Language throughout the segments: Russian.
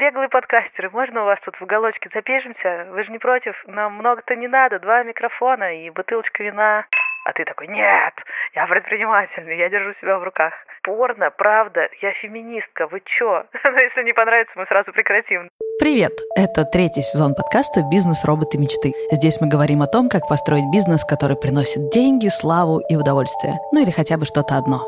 беглые подкастеры, можно у вас тут в уголочке запишемся? Вы же не против? Нам много-то не надо, два микрофона и бутылочка вина. А ты такой, нет, я предпринимательный, я держу себя в руках. Порно, правда, я феминистка, вы чё? Но если не понравится, мы сразу прекратим. Привет! Это третий сезон подкаста «Бизнес. Роботы. Мечты». Здесь мы говорим о том, как построить бизнес, который приносит деньги, славу и удовольствие. Ну или хотя бы что-то одно.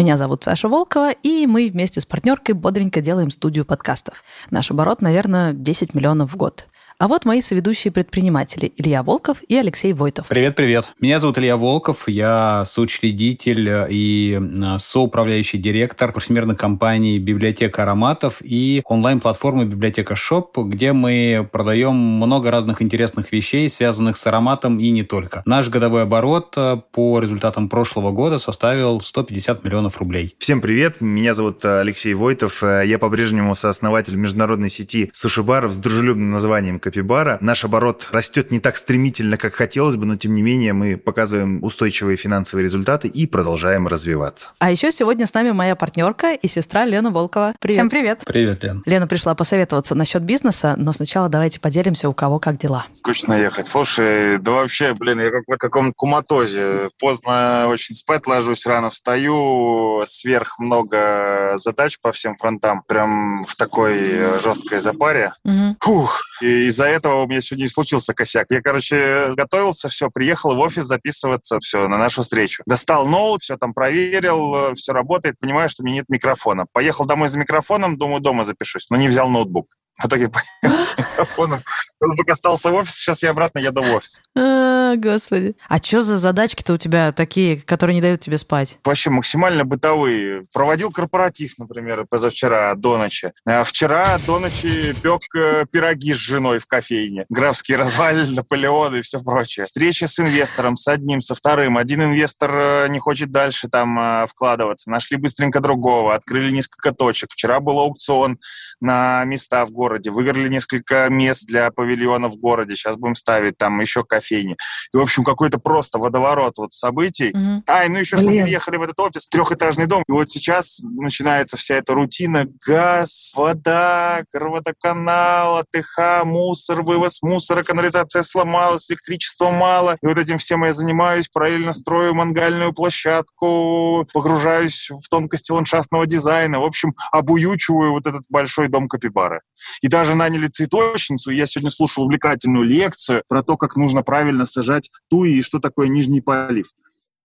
Меня зовут Саша Волкова, и мы вместе с партнеркой бодренько делаем студию подкастов. Наш оборот, наверное, 10 миллионов в год. А вот мои соведущие предприниматели Илья Волков и Алексей Войтов. Привет, привет. Меня зовут Илья Волков, я соучредитель и э, соуправляющий директор парфюмерной компании «Библиотека ароматов» и онлайн-платформы «Библиотека Шоп», где мы продаем много разных интересных вещей, связанных с ароматом и не только. Наш годовой оборот э, по результатам прошлого года составил 150 миллионов рублей. Всем привет, меня зовут э, Алексей Войтов, я по-прежнему сооснователь международной сети суши-баров с дружелюбным названием Капибара. Наш оборот растет не так стремительно, как хотелось бы, но тем не менее мы показываем устойчивые финансовые результаты и продолжаем развиваться. А еще сегодня с нами моя партнерка и сестра Лена Волкова. Привет. Всем привет. Привет, Лен. Лена пришла посоветоваться насчет бизнеса, но сначала давайте поделимся, у кого как дела. Скучно ехать. Слушай, да вообще, блин, я как в каком-то куматозе. Поздно очень спать ложусь, рано встаю, сверх много задач по всем фронтам. Прям в такой жесткой запаре. Угу. Фух, и из-за этого у меня сегодня и случился косяк. Я, короче, готовился, все, приехал в офис записываться, все, на нашу встречу. Достал ноут, все там проверил, все работает, понимаю, что у меня нет микрофона. Поехал домой за микрофоном, думаю, дома запишусь, но не взял ноутбук. Итоге поехал с микрофоном. Ноутбук остался в офисе, сейчас я обратно еду в офис. А, господи. А что за задачки-то у тебя такие, которые не дают тебе спать? Вообще максимально бытовые. Проводил корпоратив, например, позавчера до ночи. А вчера до ночи пек э, пироги с женой в кофейне. Графские развалины, Наполеоны и все прочее. Встреча с инвестором, с одним, со вторым. Один инвестор э, не хочет дальше там э, вкладываться. Нашли быстренько другого, открыли несколько точек. Вчера был аукцион на места в городе. Выиграли несколько мест для павильона в городе. Сейчас будем ставить там еще кофейни. И, в общем, какой-то просто водоворот вот событий. Mm-hmm. А, ну еще что мы приехали в этот офис, трехэтажный дом. И вот сейчас начинается вся эта рутина. Газ, вода, водоканал, АТХ, мусор, вывоз мусора, канализация сломалась, электричества мало. И вот этим всем я занимаюсь, параллельно строю мангальную площадку, погружаюсь в тонкости ландшафтного дизайна. В общем, обуючиваю вот этот большой дом Капибары. И даже наняли цветочницу. Я сегодня слушал увлекательную лекцию про то, как нужно правильно сажать туи и что такое нижний полив.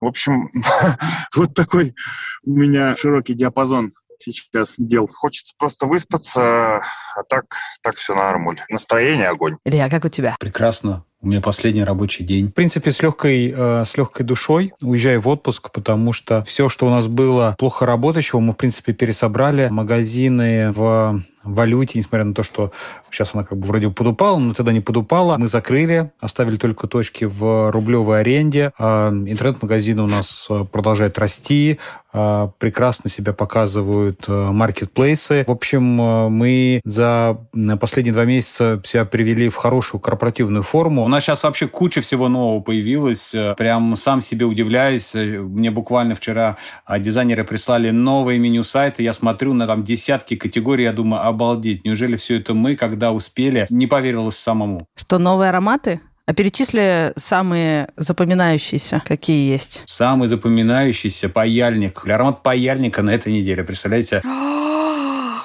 В общем, вот такой у меня широкий диапазон сейчас дел. Хочется просто выспаться, а так, так все нормально. Настроение огонь. Илья, как у тебя? Прекрасно. У меня последний рабочий день. В принципе, с легкой, э, с легкой душой уезжаю в отпуск, потому что все, что у нас было плохо работающего, мы, в принципе, пересобрали. Магазины в валюте, несмотря на то, что сейчас она как бы вроде подупала, но тогда не подупала. Мы закрыли, оставили только точки в рублевой аренде. А интернет-магазины у нас э, продолжают расти, а, прекрасно себя показывают э, маркетплейсы. В общем, мы за последние два месяца себя привели в хорошую корпоративную форму. Нас сейчас вообще куча всего нового появилось. Прям сам себе удивляюсь. Мне буквально вчера а, дизайнеры прислали новое меню сайта. Я смотрю на там десятки категорий. Я думаю, обалдеть, неужели все это мы, когда успели, не поверилось самому? Что, новые ароматы? А перечисли самые запоминающиеся, какие есть. Самый запоминающийся паяльник. Аромат паяльника на этой неделе, представляете?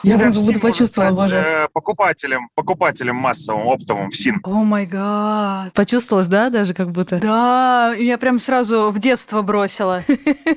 Я прям как будто почувствовала, боже. Э, покупателем, покупателем массовым, оптовым в СИН. О май гад. Почувствовалось, да, даже как будто? Да, меня прям сразу в детство бросило.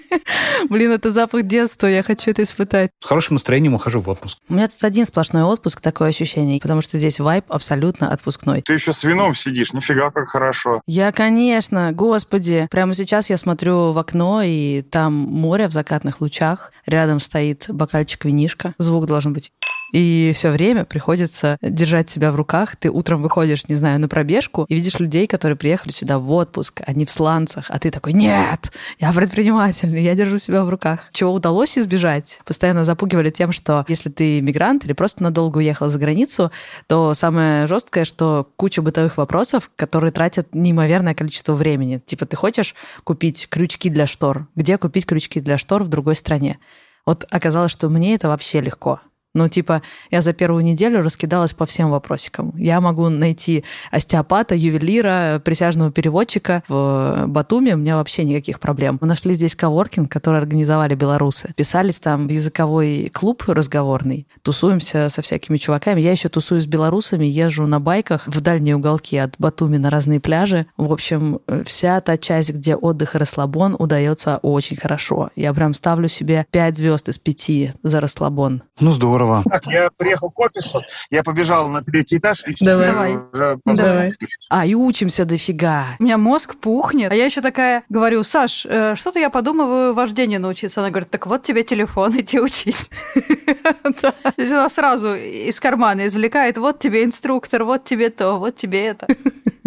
Блин, это запах детства, я хочу это испытать. С хорошим настроением ухожу в отпуск. У меня тут один сплошной отпуск, такое ощущение, потому что здесь вайп абсолютно отпускной. Ты еще с вином сидишь, нифига как хорошо. Я, конечно, господи. Прямо сейчас я смотрю в окно, и там море в закатных лучах. Рядом стоит бокальчик винишка. Звук должен где-нибудь и все время приходится держать себя в руках. Ты утром выходишь, не знаю, на пробежку и видишь людей, которые приехали сюда в отпуск, они в сланцах, а ты такой, нет, я предпринимательный, я держу себя в руках. Чего удалось избежать? Постоянно запугивали тем, что если ты мигрант или просто надолго уехал за границу, то самое жесткое, что куча бытовых вопросов, которые тратят неимоверное количество времени. Типа ты хочешь купить крючки для штор? Где купить крючки для штор в другой стране? Вот оказалось, что мне это вообще легко. Ну, типа, я за первую неделю раскидалась по всем вопросикам. Я могу найти остеопата, ювелира, присяжного переводчика в Батуме, у меня вообще никаких проблем. Мы нашли здесь коворкинг, который организовали белорусы. Писались там в языковой клуб разговорный, тусуемся со всякими чуваками. Я еще тусуюсь с белорусами, езжу на байках в дальние уголки от Батуми на разные пляжи. В общем, вся та часть, где отдых и расслабон, удается очень хорошо. Я прям ставлю себе 5 звезд из 5 за расслабон. Ну, здорово здорово. Так, я приехал к офису, я побежал на третий этаж. И Давай. Давай. Уже Давай. А, и учимся дофига. У меня мозг пухнет. А я еще такая говорю, Саш, э, что-то я подумываю вождению научиться. Она говорит, так вот тебе телефон, иди учись. Да. То есть она сразу из кармана извлекает, вот тебе инструктор, вот тебе то, вот тебе это.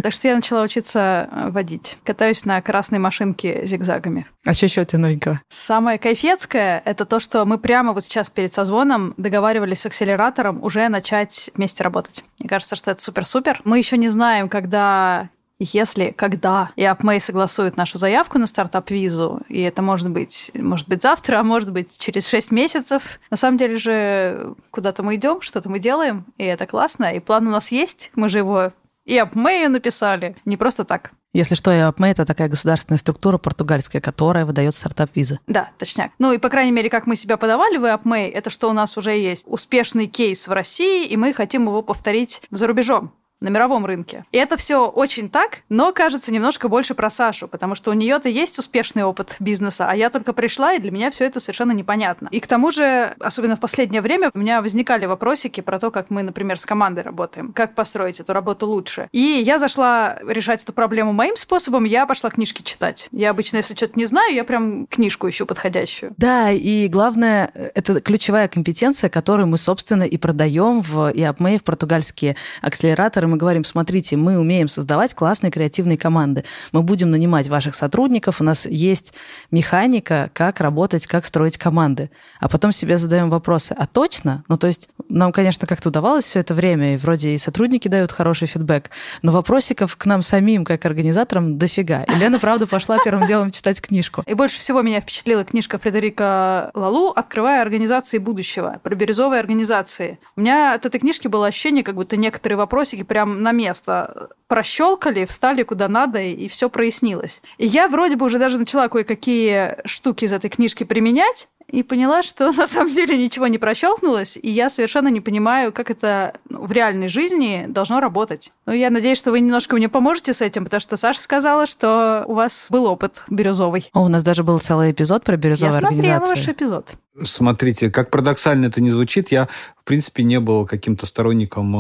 Так что я начала учиться э, водить. Катаюсь на красной машинке зигзагами. А что еще у тебя новенького? Самое кайфецкое – это то, что мы прямо вот сейчас перед созвоном договаривались с акселератором уже начать вместе работать. Мне кажется, что это супер-супер. Мы еще не знаем, когда если, когда и AppMay согласует нашу заявку на стартап-визу, и это может быть, может быть завтра, а может быть через 6 месяцев, на самом деле же куда-то мы идем, что-то мы делаем, и это классно, и план у нас есть, мы же его и AppMay написали, не просто так. Если что, EAPME — это такая государственная структура португальская, которая выдает стартап-визы. Да, точняк. Ну и, по крайней мере, как мы себя подавали в AppMay, это что у нас уже есть успешный кейс в России, и мы хотим его повторить за рубежом на мировом рынке. И это все очень так, но кажется немножко больше про Сашу, потому что у нее-то есть успешный опыт бизнеса, а я только пришла, и для меня все это совершенно непонятно. И к тому же, особенно в последнее время, у меня возникали вопросики про то, как мы, например, с командой работаем, как построить эту работу лучше. И я зашла решать эту проблему моим способом, я пошла книжки читать. Я обычно, если что-то не знаю, я прям книжку ищу подходящую. Да, и главное, это ключевая компетенция, которую мы, собственно, и продаем в IAPME, в португальские акселераторы, мы говорим, смотрите, мы умеем создавать классные креативные команды. Мы будем нанимать ваших сотрудников, у нас есть механика, как работать, как строить команды. А потом себе задаем вопросы, а точно? Ну, то есть нам, конечно, как-то удавалось все это время, и вроде и сотрудники дают хороший фидбэк, но вопросиков к нам самим, как организаторам, дофига. И Лена, правда, пошла первым делом читать книжку. И больше всего меня впечатлила книжка Фредерика Лалу «Открывая организации будущего», про бирюзовые организации. У меня от этой книжки было ощущение, как будто некоторые вопросики прям на место прощелкали, встали куда надо, и все прояснилось. И я вроде бы уже даже начала кое-какие штуки из этой книжки применять, и поняла, что на самом деле ничего не прощелкнулось, и я совершенно не понимаю, как это ну, в реальной жизни должно работать. Но я надеюсь, что вы немножко мне поможете с этим, потому что Саша сказала, что у вас был опыт бирюзовый. О, у нас даже был целый эпизод про бирюзовые я смотрела организации. ваш эпизод. Смотрите, как парадоксально это не звучит, я, в принципе, не был каким-то сторонником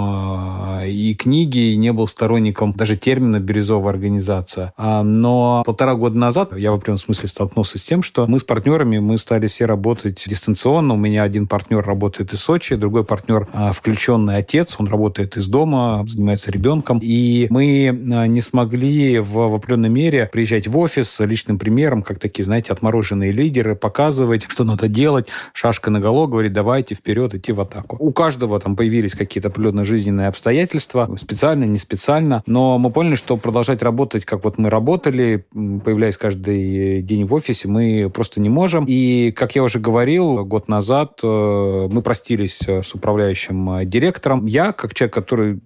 э, и книги, и не был сторонником даже термина «бирюзовая организация». А, но полтора года назад я в определенном смысле столкнулся с тем, что мы с партнерами, мы стали все работать дистанционно. У меня один партнер работает из Сочи, другой партнер э, включенный отец, он работает из дома, занимается ребенком. И мы не смогли в, в определенной мере приезжать в офис личным примером, как такие, знаете, отмороженные лидеры, показывать, что надо делать, шашка на голову, говорит, давайте вперед идти в атаку. У каждого там появились какие-то определенные жизненные обстоятельства, специально, не специально, но мы поняли, что продолжать работать, как вот мы работали, появляясь каждый день в офисе, мы просто не можем. И, как я уже говорил, год назад э, мы простились с управляющим директором. Я, как человек, который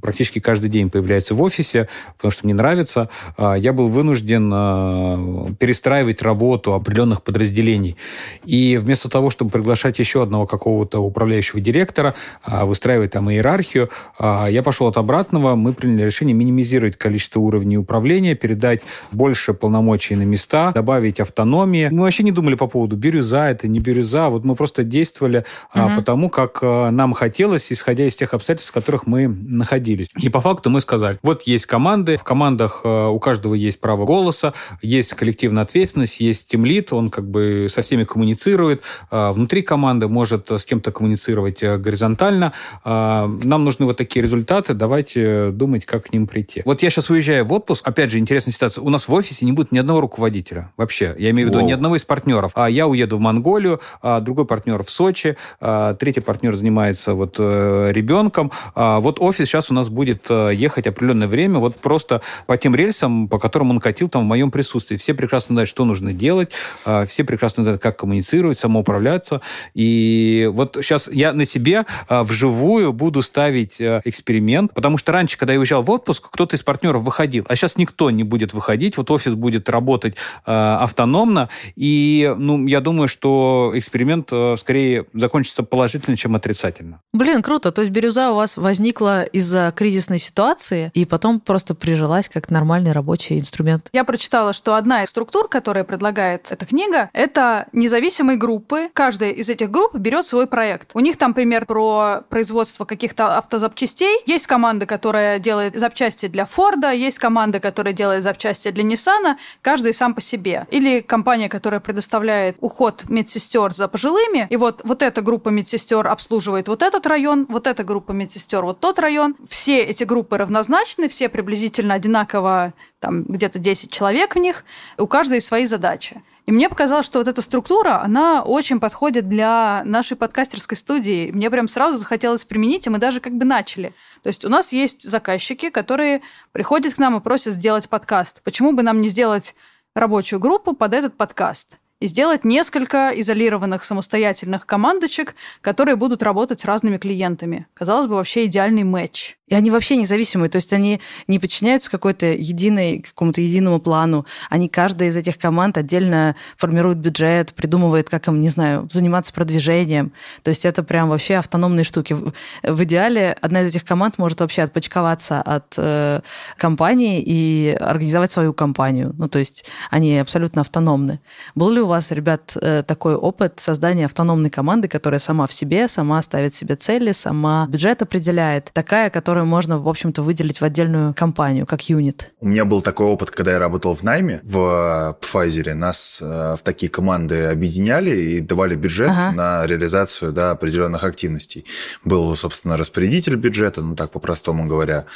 практически каждый день появляется в офисе, потому что мне нравится, э, я был вынужден э, перестраивать работу определенных подразделений. И вместо вместо того, чтобы приглашать еще одного какого-то управляющего директора, а, выстраивать там иерархию, а, я пошел от обратного. Мы приняли решение минимизировать количество уровней управления, передать больше полномочий на места, добавить автономии. Мы вообще не думали по поводу бирюза, это не бирюза. Вот мы просто действовали угу. потому, как нам хотелось, исходя из тех обстоятельств, в которых мы находились. И по факту мы сказали, вот есть команды, в командах у каждого есть право голоса, есть коллективная ответственность, есть тимлит, он как бы со всеми коммуницирует, внутри команды может с кем-то коммуницировать э, горизонтально. Нам нужны вот такие результаты, давайте думать, как к ним прийти. Вот я сейчас уезжаю в отпуск, опять же, интересная ситуация. У нас в офисе не будет ни одного руководителя вообще. Я имею в виду Воу. ни одного из партнеров. А я уеду в Монголию, а другой партнер в Сочи, а третий партнер занимается вот э, ребенком. А вот офис сейчас у нас будет э, ехать определенное время вот просто по тем рельсам, по которым он катил там в моем присутствии. Все прекрасно знают, что нужно делать, а, все прекрасно знают, как коммуницировать, самоуправляться. И вот сейчас я на себе а, вживую буду ставить э, эксперимент, потому что раньше, когда я уезжал в отпуск, кто-то из партнеров выходил, а сейчас никто не будет выходить, вот офис будет работать автономно, и ну, я думаю, что эксперимент скорее закончится положительно, чем отрицательно. Блин, круто. То есть бирюза у вас возникла из-за кризисной ситуации, и потом просто прижилась как нормальный рабочий инструмент. Я прочитала, что одна из структур, которая предлагает эта книга, это независимые группы. Каждая из этих групп берет свой проект. У них там пример про производство каких-то автозапчастей. Есть команда, которая делает запчасти для Форда, есть команда, которая делает запчасти для Ниссана, каждый сам по себе. Или компания, которая предоставляет уход медсестер за пожилыми, и вот, вот эта группа медсестер обслуживает вот этот район, вот эта группа медсестер вот тот район. Все эти группы равнозначны, все приблизительно одинаково, там где-то 10 человек в них, у каждой свои задачи. И мне показалось, что вот эта структура, она очень подходит для нашей подкастерской студии. Мне прям сразу захотелось применить, и мы даже как бы начали. То есть у нас есть заказчики, которые приходят к нам и просят сделать подкаст. Почему бы нам не сделать рабочую группу под этот подкаст? И сделать несколько изолированных самостоятельных командочек, которые будут работать с разными клиентами. Казалось бы, вообще идеальный матч. И они вообще независимые, то есть они не подчиняются какой-то единой, какому-то единому плану. Они, каждая из этих команд отдельно формирует бюджет, придумывает, как им, не знаю, заниматься продвижением. То есть это прям вообще автономные штуки. В идеале одна из этих команд может вообще отпочковаться от э, компании и организовать свою компанию. Ну, то есть они абсолютно автономны. Был ли у вас, ребят, э, такой опыт создания автономной команды, которая сама в себе, сама ставит себе цели, сама бюджет определяет, такая, которую можно, в общем-то, выделить в отдельную компанию, как юнит? У меня был такой опыт, когда я работал в найме в Pfizer. Нас э, в такие команды объединяли и давали бюджет ага. на реализацию да, определенных активностей. Был, собственно, распорядитель бюджета, ну так по-простому говоря,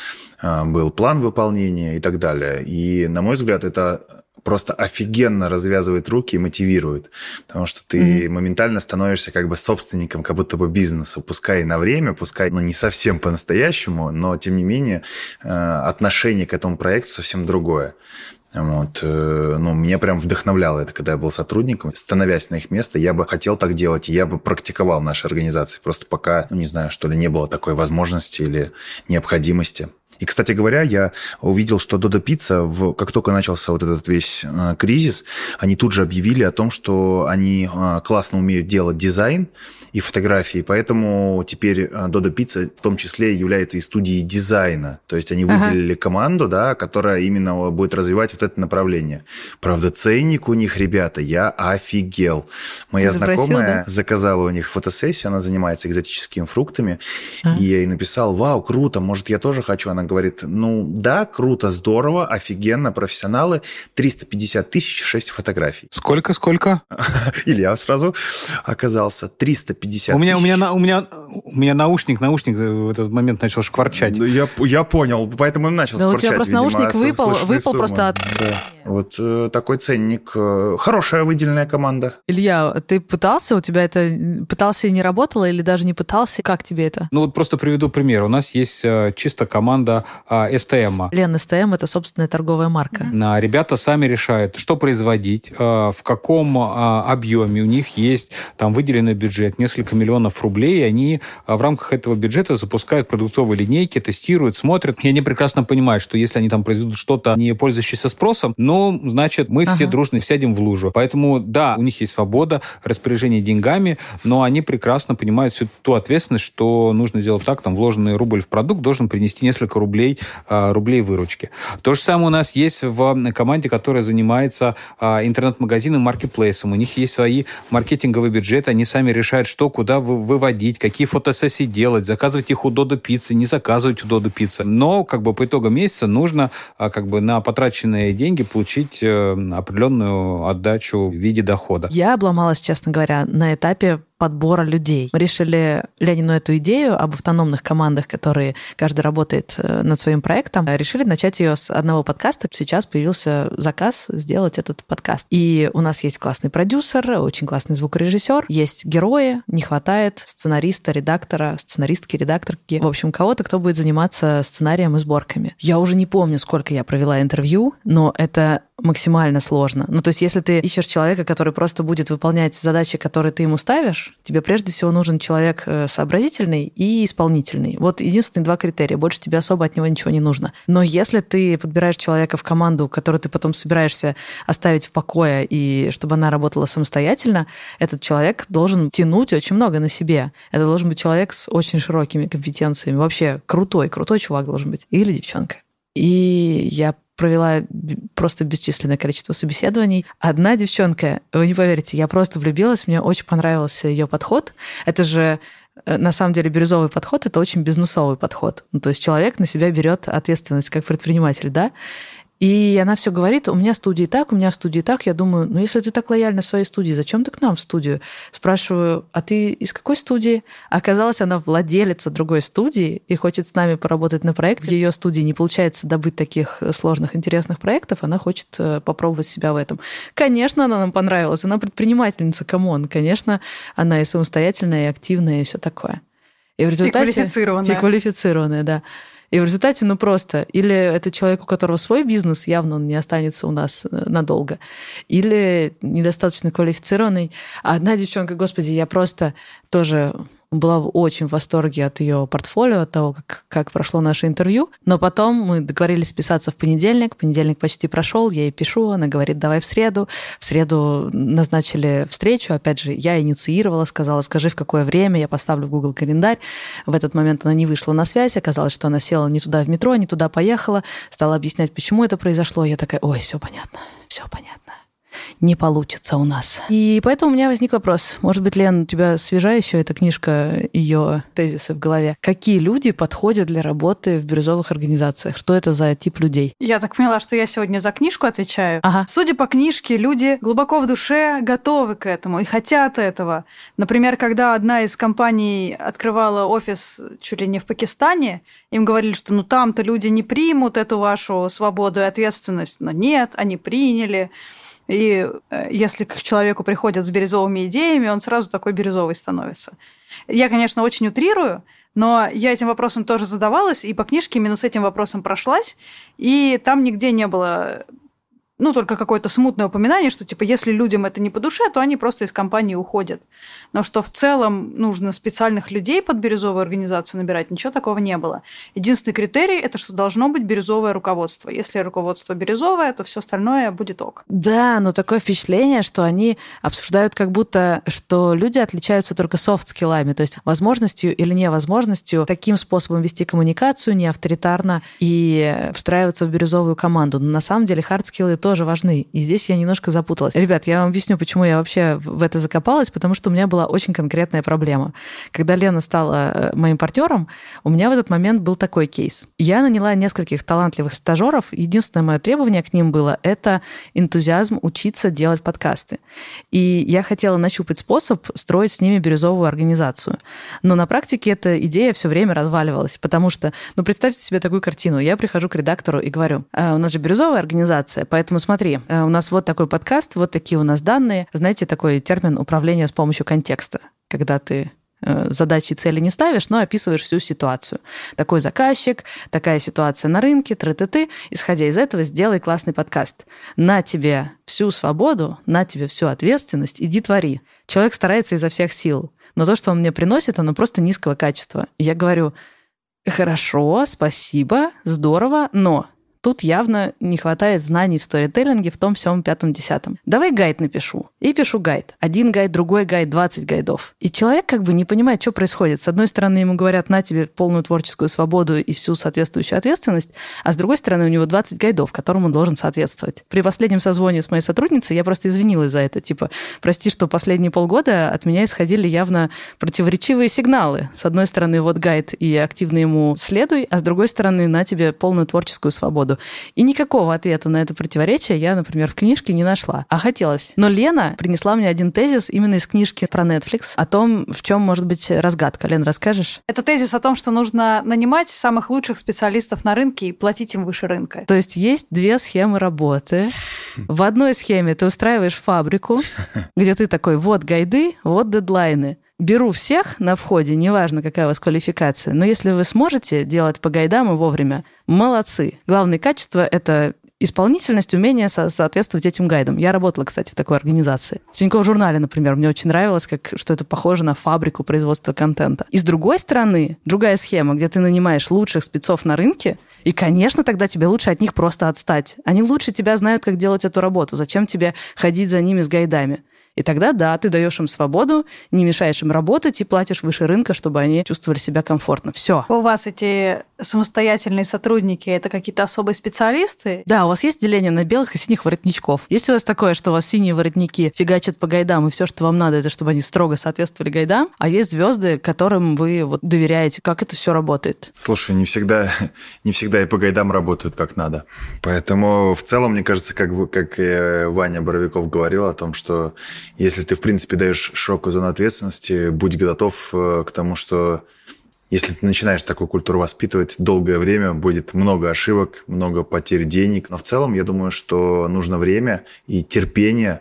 э, был план выполнения и так далее. И, на мой взгляд, это просто офигенно развязывает руки и мотивирует. Потому что ты mm-hmm. моментально становишься как бы собственником как будто бы бизнеса. Пускай на время, пускай ну, не совсем по-настоящему, но тем не менее э, отношение к этому проекту совсем другое. Вот, э, ну, меня прям вдохновляло это, когда я был сотрудником. Становясь на их место, я бы хотел так делать, и я бы практиковал в нашей организации. Просто пока, ну, не знаю, что ли, не было такой возможности или необходимости. И, кстати говоря, я увидел, что Додо Пицца, в, как только начался вот этот весь э, кризис, они тут же объявили о том, что они э, классно умеют делать дизайн и фотографии, поэтому теперь Додо Пицца в том числе является и студией дизайна. То есть они выделили ага. команду, да, которая именно будет развивать вот это направление. Правда, ценник у них, ребята, я офигел. Моя запросил, знакомая да? заказала у них фотосессию, она занимается экзотическими фруктами, а? и я ей написал, вау, круто, может, я тоже хочу. Она говорит, ну да, круто, здорово, офигенно, профессионалы, 350 тысяч, 6 фотографий. Сколько, сколько? Илья сразу оказался, 350 у меня, тысяч. У меня, у, меня, у меня наушник, наушник в этот момент начал шкварчать. Ну, я, я понял, поэтому и начал да шкварчать. у тебя просто видимо, наушник выпал, выпал просто от... Да. Вот э, такой ценник. Э, хорошая выделенная команда. Илья, ты пытался, у тебя это пытался и не работало, или даже не пытался? Как тебе это? Ну вот просто приведу пример. У нас есть э, чисто команда а, СТМ. Лен, СТМ – это собственная торговая марка. Mm-hmm. Ребята сами решают, что производить, а, в каком а, объеме. У них есть там выделенный бюджет, несколько миллионов рублей, и они а, в рамках этого бюджета запускают продуктовые линейки, тестируют, смотрят. И они прекрасно понимают, что если они там произведут что-то, не пользующееся спросом, ну, значит, мы все ага. дружно сядем в лужу. Поэтому, да, у них есть свобода распоряжения деньгами, но они прекрасно понимают всю ту ответственность, что нужно делать так, там, вложенный рубль в продукт должен принести несколько рублей рублей, а, рублей выручки. То же самое у нас есть в команде, которая занимается а, интернет-магазином, маркетплейсом. У них есть свои маркетинговые бюджеты, они сами решают, что, куда выводить, какие фотосессии делать, заказывать их у Додо Пиццы, не заказывать у Додо Пиццы. Но как бы по итогам месяца нужно а, как бы на потраченные деньги получить э, определенную отдачу в виде дохода. Я обломалась, честно говоря, на этапе подбора людей. Мы решили Ленину эту идею об автономных командах, которые каждый работает э, над своим проектом, решили начать ее с одного подкаста. Сейчас появился заказ сделать этот подкаст. И у нас есть классный продюсер, очень классный звукорежиссер, есть герои, не хватает сценариста, редактора, сценаристки, редакторки. В общем, кого-то, кто будет заниматься сценарием и сборками. Я уже не помню, сколько я провела интервью, но это максимально сложно. Ну, то есть, если ты ищешь человека, который просто будет выполнять задачи, которые ты ему ставишь, тебе прежде всего нужен человек э, сообразительный и исполнительный. Вот единственные два критерия. Больше тебе особо от него ничего не нужно. Но если ты подбираешь человека в команду, которую ты потом собираешься оставить в покое, и чтобы она работала самостоятельно, этот человек должен тянуть очень много на себе. Это должен быть человек с очень широкими компетенциями. Вообще крутой, крутой чувак должен быть. Или девчонка. И я провела просто бесчисленное количество собеседований. Одна девчонка, вы не поверите, я просто влюбилась, мне очень понравился ее подход. Это же э, на самом деле бирюзовый подход это очень бизнесовый подход. Ну, то есть человек на себя берет ответственность как предприниматель, да, и она все говорит, у меня студии так, у меня студии так. Я думаю, ну если ты так лояльна своей студии, зачем ты к нам в студию? Спрашиваю, а ты из какой студии? Оказалось, она владелица другой студии и хочет с нами поработать на проект. В ее студии не получается добыть таких сложных, интересных проектов, она хочет э, попробовать себя в этом. Конечно, она нам понравилась, она предпринимательница, come on. Конечно, она и самостоятельная, и активная, и все такое. И в результате... И квалифицированная. И квалифицированная, да. И в результате, ну просто, или это человек, у которого свой бизнес, явно он не останется у нас э, надолго, или недостаточно квалифицированный. А одна девчонка, господи, я просто тоже была очень в восторге от ее портфолио, от того, как, как прошло наше интервью. Но потом мы договорились списаться в понедельник. Понедельник почти прошел, я ей пишу, она говорит, давай в среду. В среду назначили встречу. Опять же, я инициировала, сказала, скажи, в какое время, я поставлю в Google календарь. В этот момент она не вышла на связь, оказалось, что она села не туда в метро, не туда поехала, стала объяснять, почему это произошло. Я такая, ой, все понятно, все понятно не получится у нас. И поэтому у меня возник вопрос. Может быть, Лен, у тебя свежая еще эта книжка, ее тезисы в голове. Какие люди подходят для работы в бирюзовых организациях? Что это за тип людей? Я так поняла, что я сегодня за книжку отвечаю. Ага. Судя по книжке, люди глубоко в душе готовы к этому и хотят этого. Например, когда одна из компаний открывала офис чуть ли не в Пакистане, им говорили, что ну там-то люди не примут эту вашу свободу и ответственность. Но нет, они приняли. И э, если к человеку приходят с бирюзовыми идеями, он сразу такой бирюзовый становится. Я, конечно, очень утрирую, но я этим вопросом тоже задавалась, и по книжке именно с этим вопросом прошлась, и там нигде не было ну, только какое-то смутное упоминание, что, типа, если людям это не по душе, то они просто из компании уходят. Но что в целом нужно специальных людей под бирюзовую организацию набирать, ничего такого не было. Единственный критерий – это что должно быть бирюзовое руководство. Если руководство бирюзовое, то все остальное будет ок. Да, но такое впечатление, что они обсуждают как будто, что люди отличаются только софт-скиллами, то есть возможностью или невозможностью таким способом вести коммуникацию, не авторитарно и встраиваться в бирюзовую команду. Но на самом деле хардскиллы тоже важны. И здесь я немножко запуталась. Ребят, я вам объясню, почему я вообще в это закопалась, потому что у меня была очень конкретная проблема. Когда Лена стала э, моим партнером, у меня в этот момент был такой кейс. Я наняла нескольких талантливых стажеров. Единственное мое требование к ним было это энтузиазм учиться делать подкасты. И я хотела нащупать способ строить с ними бирюзовую организацию. Но на практике эта идея все время разваливалась, потому что, ну, представьте себе такую картину. Я прихожу к редактору и говорю, а, у нас же бирюзовая организация, поэтому ну смотри, э, у нас вот такой подкаст, вот такие у нас данные. Знаете, такой термин управления с помощью контекста, когда ты э, задачи и цели не ставишь, но описываешь всю ситуацию. Такой заказчик, такая ситуация на рынке, тры ты ты Исходя из этого, сделай классный подкаст. На тебе всю свободу, на тебе всю ответственность, иди твори. Человек старается изо всех сил, но то, что он мне приносит, оно просто низкого качества. Я говорю, хорошо, спасибо, здорово, но Тут явно не хватает знаний в сторителлинге в том всем пятом десятом. Давай гайд напишу. И пишу гайд. Один гайд, другой гайд, 20 гайдов. И человек как бы не понимает, что происходит. С одной стороны, ему говорят, на тебе полную творческую свободу и всю соответствующую ответственность, а с другой стороны, у него 20 гайдов, которым он должен соответствовать. При последнем созвоне с моей сотрудницей я просто извинилась за это. Типа, прости, что последние полгода от меня исходили явно противоречивые сигналы. С одной стороны, вот гайд и активно ему следуй, а с другой стороны, на тебе полную творческую свободу. И никакого ответа на это противоречие я, например, в книжке не нашла. А хотелось. Но Лена принесла мне один тезис именно из книжки про Netflix о том, в чем может быть разгадка. Лен, расскажешь? Это тезис о том, что нужно нанимать самых лучших специалистов на рынке и платить им выше рынка. То есть есть две схемы работы. В одной схеме ты устраиваешь фабрику, где ты такой, вот гайды, вот дедлайны беру всех на входе, неважно, какая у вас квалификация, но если вы сможете делать по гайдам и вовремя, молодцы. Главное качество — это исполнительность, умение со- соответствовать этим гайдам. Я работала, кстати, в такой организации. В Тинькофф журнале, например, мне очень нравилось, как, что это похоже на фабрику производства контента. И с другой стороны, другая схема, где ты нанимаешь лучших спецов на рынке, и, конечно, тогда тебе лучше от них просто отстать. Они лучше тебя знают, как делать эту работу. Зачем тебе ходить за ними с гайдами? И тогда, да, ты даешь им свободу, не мешаешь им работать и платишь выше рынка, чтобы они чувствовали себя комфортно. Все. У вас эти самостоятельные сотрудники, это какие-то особые специалисты? Да, у вас есть деление на белых и синих воротничков. Есть у вас такое, что у вас синие воротники фигачат по гайдам, и все, что вам надо, это чтобы они строго соответствовали гайдам, а есть звезды, которым вы вот доверяете. Как это все работает? Слушай, не всегда, не всегда и по гайдам работают как надо. Поэтому в целом, мне кажется, как, как и Ваня Боровиков говорил о том, что если ты, в принципе, даешь широкую зону ответственности, будь готов э, к тому, что если ты начинаешь такую культуру воспитывать, долгое время будет много ошибок, много потерь денег. Но в целом, я думаю, что нужно время и терпение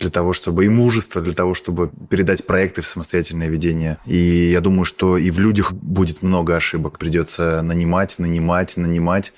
для того, чтобы и мужество для того, чтобы передать проекты в самостоятельное ведение. И я думаю, что и в людях будет много ошибок. Придется нанимать, нанимать, нанимать.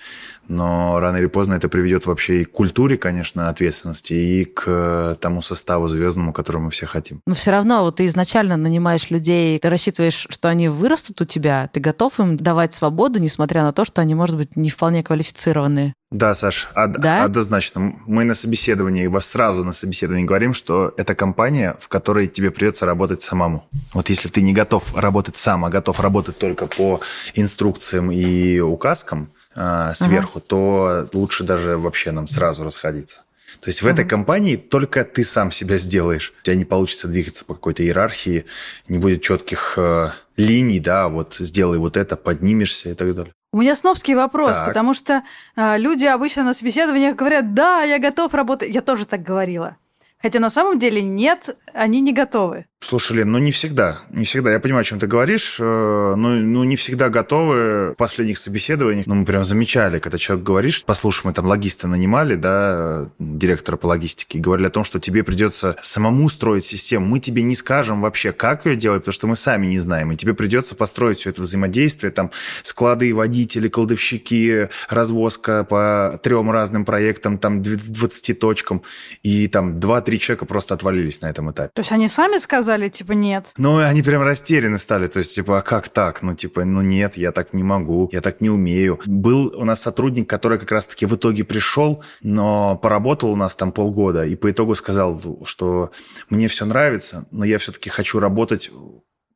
Но рано или поздно это приведет вообще и к культуре, конечно, ответственности, и к тому составу звездному, которого мы все хотим. Но все равно вот ты изначально нанимаешь людей, ты рассчитываешь, что они вырастут у тебя, ты готов им давать свободу, несмотря на то, что они, может быть, не вполне квалифицированные. Да, Саш, од- Да? однозначно. Мы на собеседовании, во- сразу на собеседовании говорим, что это компания, в которой тебе придется работать самому. Вот если ты не готов работать сам, а готов работать только по инструкциям и указкам а, сверху, то лучше даже вообще нам сразу расходиться. То есть в этой компании только ты сам себя сделаешь. У тебя не получится двигаться по какой-то иерархии, не будет четких э, линий, да, вот сделай вот это, поднимешься и так далее. У меня снобский вопрос, Так. потому что а, люди обычно на собеседованиях говорят, да, я готов работать. Я тоже так говорила. Хотя на самом деле нет, они не готовы. Слушай, Лен, ну не всегда. Не всегда. Я понимаю, о чем ты говоришь. э, Но ну, не всегда готовы в последних собеседованиях. Ну, мы прям замечали, когда человек говорит, послушай, мы там логиста нанимали, да, директора по логистике, и говорили о том, что тебе придется самому строить систему. Мы тебе не скажем вообще, как ее делать, потому что мы сами не знаем. И тебе придется построить все это взаимодействие, там, склады, водители, кладовщики, развозка по трем разным проектам, там, 20 точкам. И там 2-3 человека просто отвалились на этом этапе. То есть они сами сказали, типа, нет. Ну, они прям растеряны стали. То есть, типа, а как так? Ну, типа, ну нет, я так не могу, я так не умею. Был у нас сотрудник, который как раз-таки в итоге пришел, но поработал у нас там полгода и по итогу сказал, что мне все нравится, но я все-таки хочу работать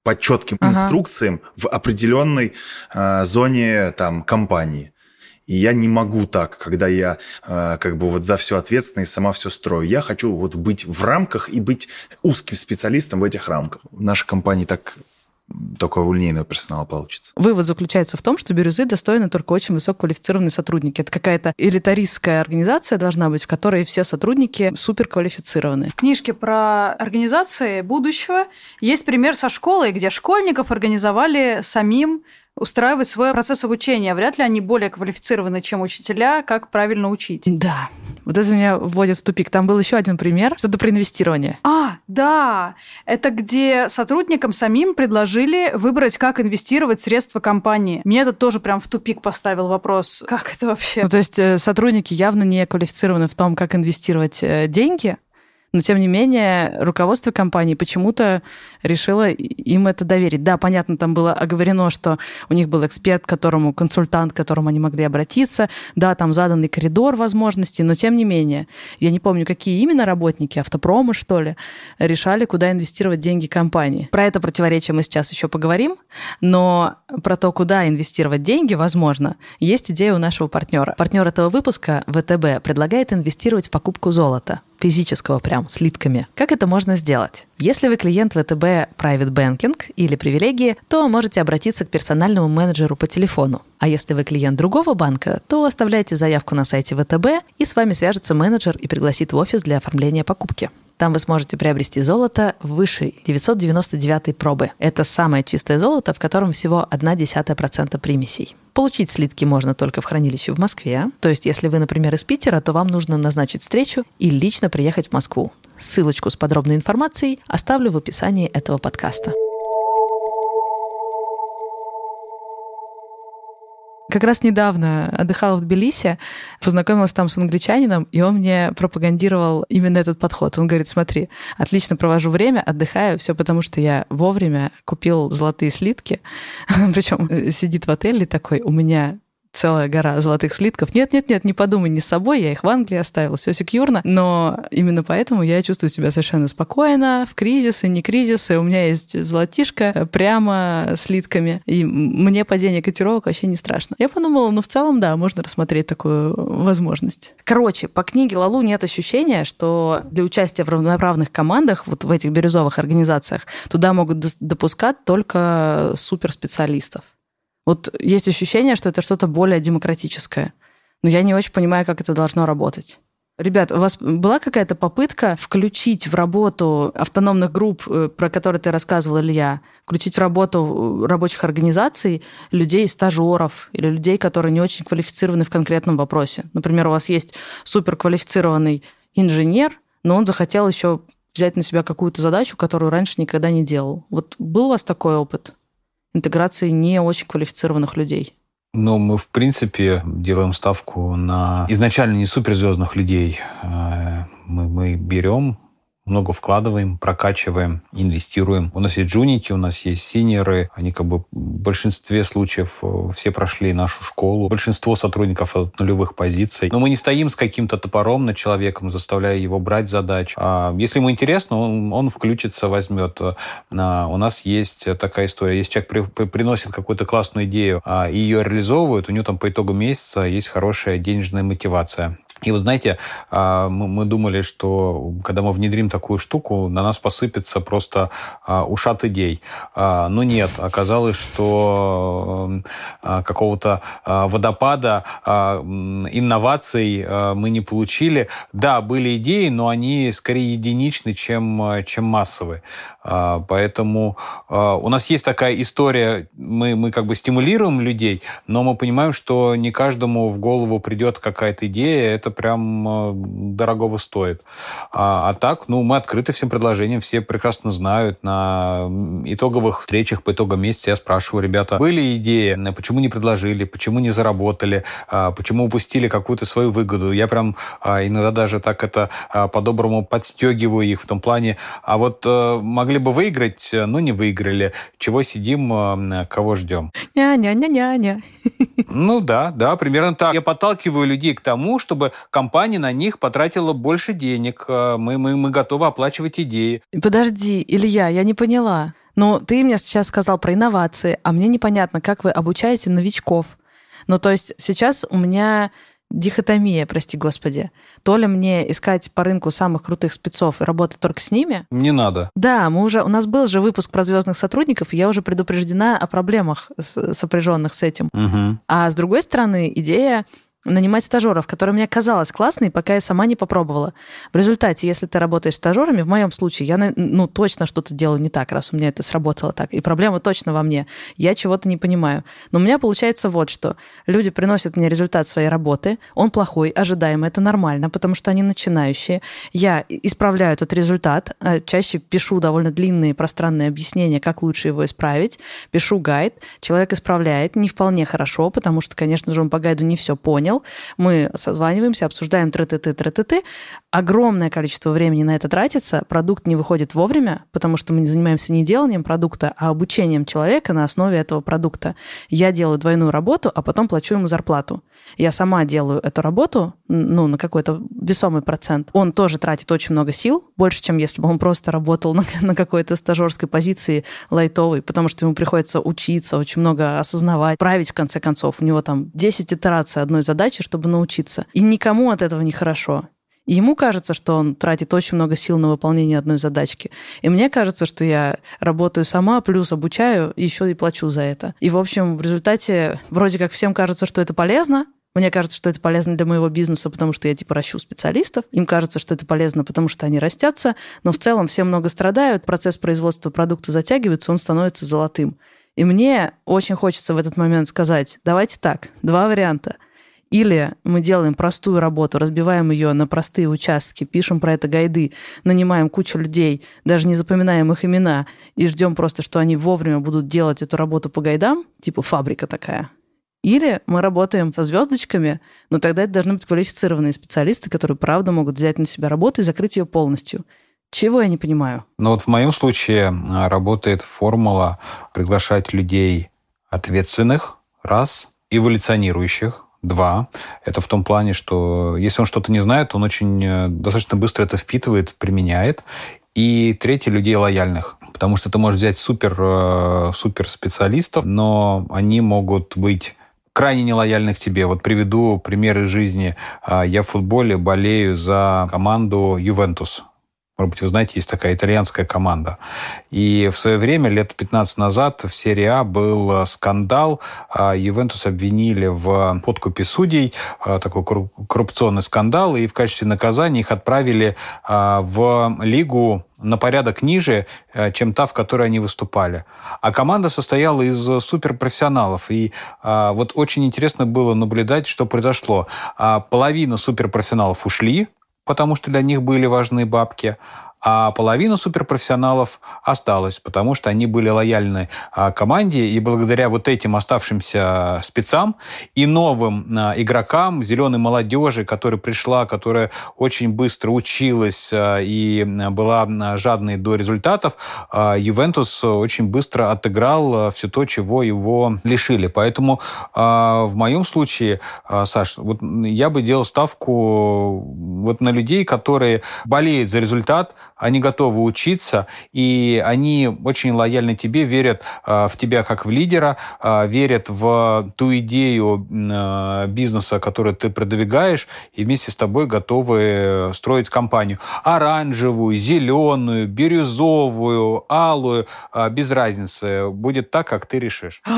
по четким Ага. инструкциям в определенной э, зоне там компании. И я не могу так, когда я э, как бы вот за все ответственный, сама все строю. Я хочу вот быть в рамках и быть узким специалистом в этих рамках. В нашей компании так только у линейного персонала получится. Вывод заключается в том, что бирюзы достойны только очень высококвалифицированные сотрудники. Это какая-то элитаристская организация должна быть, в которой все сотрудники суперквалифицированы. В книжке про организации будущего есть пример со школой, где школьников организовали самим устраивать свой процесс обучения. Вряд ли они более квалифицированы, чем учителя, как правильно учить. Да, вот это меня вводит в тупик. Там был еще один пример, что-то про инвестирование. А, да, это где сотрудникам самим предложили выбрать, как инвестировать средства компании. Мне это тоже прям в тупик поставил вопрос, как это вообще? Ну, то есть э, сотрудники явно не квалифицированы в том, как инвестировать э, деньги, но тем не менее руководство компании почему-то решило им это доверить. Да, понятно, там было оговорено, что у них был эксперт, которому консультант, к которому они могли обратиться. Да, там заданный коридор возможностей, но тем не менее, я не помню, какие именно работники, автопрома, что ли, решали, куда инвестировать деньги компании. Про это противоречие мы сейчас еще поговорим, но про то, куда инвестировать деньги, возможно, есть идея у нашего партнера. Партнер этого выпуска, ВТБ, предлагает инвестировать в покупку золота. Физического прям, слитками. Как это можно сделать? Если вы клиент ВТБ Private Banking или привилегии, то можете обратиться к персональному менеджеру по телефону. А если вы клиент другого банка, то оставляйте заявку на сайте ВТБ, и с вами свяжется менеджер и пригласит в офис для оформления покупки. Там вы сможете приобрести золото высшей 999 пробы. Это самое чистое золото, в котором всего 0,1% примесей. Получить слитки можно только в хранилище в Москве. То есть, если вы, например, из Питера, то вам нужно назначить встречу и лично приехать в Москву. Ссылочку с подробной информацией оставлю в описании этого подкаста. Как раз недавно отдыхала в Тбилиси, познакомилась там с англичанином, и он мне пропагандировал именно этот подход. Он говорит, смотри, отлично провожу время, отдыхаю, все потому что я вовремя купил золотые слитки, причем э, сидит в отеле такой, у меня целая гора золотых слитков. Нет-нет-нет, не подумай не с собой, я их в Англии оставила, все секьюрно, но именно поэтому я чувствую себя совершенно спокойно, в кризисы, не кризисы, у меня есть золотишко прямо слитками, и мне падение котировок вообще не страшно. Я подумала, ну в целом, да, можно рассмотреть такую возможность. Короче, по книге Лалу нет ощущения, что для участия в равноправных командах, вот в этих бирюзовых организациях, туда могут допускать только суперспециалистов. Вот есть ощущение, что это что-то более демократическое. Но я не очень понимаю, как это должно работать. Ребят, у вас была какая-то попытка включить в работу автономных групп, э, про которые ты рассказывал, Илья, включить в работу э, рабочих организаций людей, стажеров или людей, которые не очень квалифицированы в конкретном вопросе? Например, у вас есть суперквалифицированный инженер, но он захотел еще взять на себя какую-то задачу, которую раньше никогда не делал. Вот был у вас такой опыт? Интеграции не очень квалифицированных людей? Ну, мы, в принципе, делаем ставку на изначально не суперзвездных людей. Э, мы, мы берем много вкладываем, прокачиваем, инвестируем. У нас есть джуники, у нас есть синеры. Они как бы в большинстве случаев э, все прошли нашу школу. Большинство сотрудников от нулевых позиций. Но мы не стоим с каким-то топором над человеком, заставляя его брать задачу. А если ему интересно, он, он включится, возьмет. А, у нас есть такая история. Если человек при, при, приносит какую-то классную идею а, и ее реализовывает, у него там по итогу месяца есть хорошая денежная мотивация. И вот знаете, а, мы думали, что когда мы внедрим такую штуку, на нас посыпется просто а, ушат идей. А, но нет, оказалось, что какого-то водопада инноваций мы не получили. Да, были идеи, но они скорее единичны, чем, чем массовые. Поэтому у нас есть такая история, мы, мы как бы стимулируем людей, но мы понимаем, что не каждому в голову придет какая-то идея, это прям э, дорогого стоит. А, а так, ну, мы открыты всем предложениям, все прекрасно знают. На итоговых встречах по итогам месяца я спрашиваю, ребята, были идеи, почему не предложили, почему не заработали, а, почему упустили какую-то свою выгоду. Я прям а, иногда даже так это по-доброму подстегиваю их в том плане, а вот э, могли бы выиграть, но не выиграли. Чего сидим, э, кого ждем? Ня-ня-ня-ня-ня. Ну да, да, примерно так. Я подталкиваю людей к тому, чтобы компания на них потратила больше денег. Э, мы, мы, мы готовы оплачивать идеи. Подожди, Илья, я не поняла. Но ты мне сейчас сказал про инновации, а мне непонятно, как вы обучаете новичков. Ну, то есть сейчас у меня дихотомия, прости господи. То ли мне искать по рынку самых крутых спецов и работать только с ними? Не надо. Да, мы уже, у нас был же выпуск про звездных сотрудников, и я уже предупреждена о проблемах, сопряженных с этим. Угу. А с другой стороны, идея нанимать стажеров, которая мне казалась классной, пока я сама не попробовала. В результате, если ты работаешь стажерами, в моем случае, я ну, точно что-то делаю не так, раз у меня это сработало так. И проблема точно во мне. Я чего-то не понимаю. Но у меня получается вот что. Люди приносят мне результат своей работы, он плохой, ожидаемый, это нормально, потому что они начинающие. Я исправляю этот результат, а чаще пишу довольно длинные пространные объяснения, как лучше его исправить, пишу гайд, человек исправляет, не вполне хорошо, потому что, конечно же, он по гайду не все понял, понял, мы созваниваемся, обсуждаем тра-ты-ты, тра-ты-ты. Огромное количество времени на это тратится, продукт не выходит вовремя, потому что мы не занимаемся не деланием продукта, а обучением человека на основе этого продукта. Я делаю двойную работу, а потом плачу ему зарплату. Я сама делаю эту работу, ну, на какой-то весомый процент. Он тоже тратит очень много сил, больше, чем если бы он просто работал на, на какой-то стажерской позиции лайтовой, потому что ему приходится учиться, очень много осознавать, править, в конце концов. У него там 10 итераций одной задачи, чтобы научиться. И никому от этого не хорошо. Ему кажется, что он тратит очень много сил на выполнение одной задачки. И мне кажется, что я работаю сама, плюс обучаю, еще и плачу за это. И, в общем, в результате вроде как всем кажется, что это полезно, мне кажется, что это полезно для моего бизнеса, потому что я типа ращу специалистов. Им кажется, что это полезно, потому что они растятся. Но в целом все много страдают, процесс производства продукта затягивается, он становится золотым. И мне очень хочется в этот момент сказать, давайте так, два варианта. Или мы делаем простую работу, разбиваем ее на простые участки, пишем про это гайды, нанимаем кучу людей, даже не запоминаем их имена и ждем просто, что они вовремя будут делать эту работу по гайдам, типа фабрика такая. Или мы работаем со звездочками, но тогда это должны быть квалифицированные специалисты, которые правда могут взять на себя работу и закрыть ее полностью. Чего я не понимаю? Ну вот в моем случае а, работает формула приглашать людей ответственных, раз, эволюционирующих, Два. Это в том плане, что если он что-то не знает, он очень э, достаточно быстро это впитывает, применяет. И третье, людей лояльных. Потому что ты можешь взять супер, э, супер специалистов, но они могут быть крайне нелояльны к тебе. Вот приведу примеры жизни. А, я в футболе болею за команду Ювентус может быть, вы знаете, есть такая итальянская команда. И в свое время, лет 15 назад, в серии А был э, скандал. А, Ювентус обвинили в подкупе судей, э, такой коррупционный скандал, и в качестве наказания их отправили а, в лигу на порядок ниже, э, чем та, в которой они выступали. А команда состояла из суперпрофессионалов. И а, вот очень интересно было наблюдать, что произошло. Половина суперпрофессионалов ушли, потому что для них были важны бабки, а половина суперпрофессионалов осталась, потому что они были лояльны а, команде, и благодаря вот этим оставшимся спецам и новым а, игрокам, зеленой молодежи, которая пришла, которая очень быстро училась а, и была жадной до результатов, Ювентус очень быстро отыграл все то, чего его лишили. Поэтому в моем случае, Саш, вот я бы делал ставку вот на людей, которые болеют за результат, они готовы учиться, и они очень лояльны тебе, верят э, в тебя как в лидера, э, верят в ту идею э, бизнеса, которую ты продвигаешь, и вместе с тобой готовы строить компанию. Оранжевую, зеленую, бирюзовую, алую, без разницы. Будет так, как ты решишь.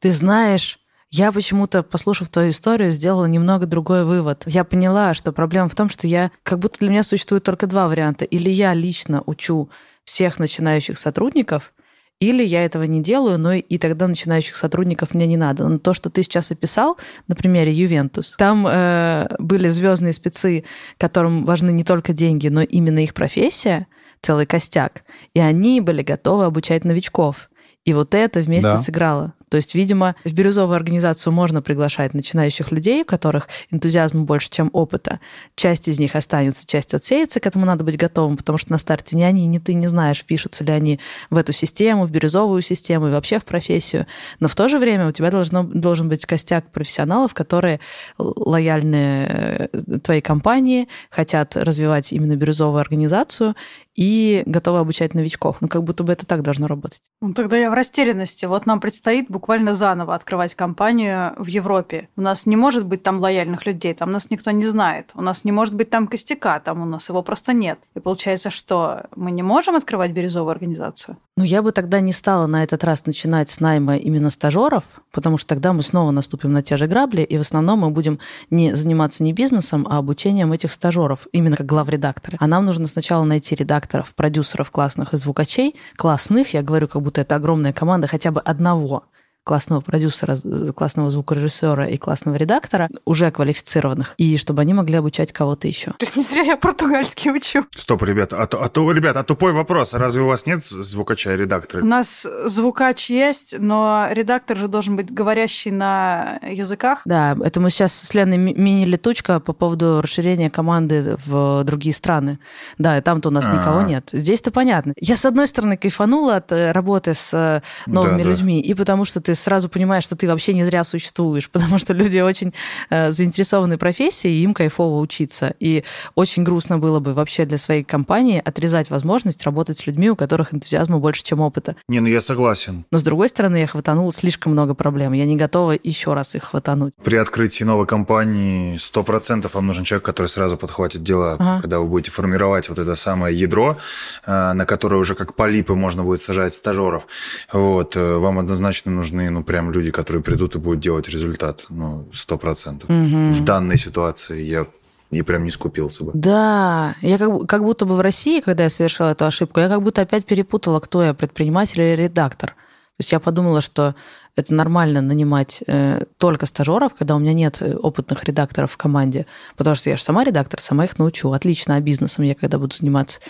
Ты знаешь, я почему-то, послушав твою историю, сделала немного другой вывод. Я поняла, что проблема в том, что я, как будто для меня существует только два варианта. Или я лично учу всех начинающих сотрудников, или я этого не делаю, но и тогда начинающих сотрудников мне не надо. Но то, что ты сейчас описал на примере Ювентус, там э, были звездные спецы, которым важны не только деньги, но именно их профессия, целый костяк. И они были готовы обучать новичков. И вот это вместе да. сыграло. То есть, видимо, в бирюзовую организацию можно приглашать начинающих людей, у которых энтузиазм больше, чем опыта. Часть из них останется, часть отсеется, к этому надо быть готовым, потому что на старте ни они, ни ты не знаешь, впишутся ли они в эту систему, в бирюзовую систему и вообще в профессию. Но в то же время у тебя должно, должен быть костяк профессионалов, которые лояльны э, твоей компании, хотят развивать именно бирюзовую организацию и готовы обучать новичков. Ну, как будто бы это так должно работать. Ну, тогда я в растерянности. Вот нам предстоит буквально заново открывать компанию в Европе. У нас не может быть там лояльных людей, там нас никто не знает. У нас не может быть там костяка, там у нас его просто нет. И получается, что мы не можем открывать бирюзовую организацию? Ну, я бы тогда не стала на этот раз начинать с найма именно стажеров, потому что тогда мы снова наступим на те же грабли, и в основном мы будем не заниматься не бизнесом, а обучением этих стажеров, именно как главредакторы. А нам нужно сначала найти редакторов, продюсеров классных и звукачей, классных, я говорю, как будто это огромная команда, хотя бы одного классного продюсера, классного звукорежиссера и классного редактора, уже квалифицированных, и чтобы они могли обучать кого-то еще. То есть не зря я португальский учу. Стоп, ребята, а, то, а то, ребята, а тупой вопрос. Разве у вас нет звукача и редактора? У нас звукач есть, но редактор же должен быть говорящий на языках. Да, это мы сейчас с Леной мини-летучка по поводу расширения команды в другие страны. Да, и там-то у нас А-а-а. никого нет. Здесь-то понятно. Я, с одной стороны, кайфанула от э, работы с э, новыми да, людьми, да. и потому что ты ты сразу понимаешь, что ты вообще не зря существуешь, потому что люди очень э, заинтересованы профессией, и им кайфово учиться. И очень грустно было бы вообще для своей компании отрезать возможность работать с людьми, у которых энтузиазма больше, чем опыта. Не, ну я согласен. Но с другой стороны, я хватанула слишком много проблем. Я не готова еще раз их хватануть. При открытии новой компании 100% вам нужен человек, который сразу подхватит дела, Ага. когда вы будете формировать вот это самое ядро, э, на которое уже как полипы можно будет сажать стажеров. Вот, э, вам однозначно нужны, ну, прям люди, которые придут и будут делать результат, ну, 100%. Мгм. В данной ситуации я, я прям не скупился бы. Да, я как, как будто бы в России, когда я совершила эту ошибку, я как будто опять перепутала, кто я, предприниматель или редактор. То есть я подумала, что это нормально нанимать э, только стажеров, когда у меня нет э, опытных редакторов в команде, потому что я же сама редактор, сама их научу. Отлично, а бизнесом я когда буду заниматься.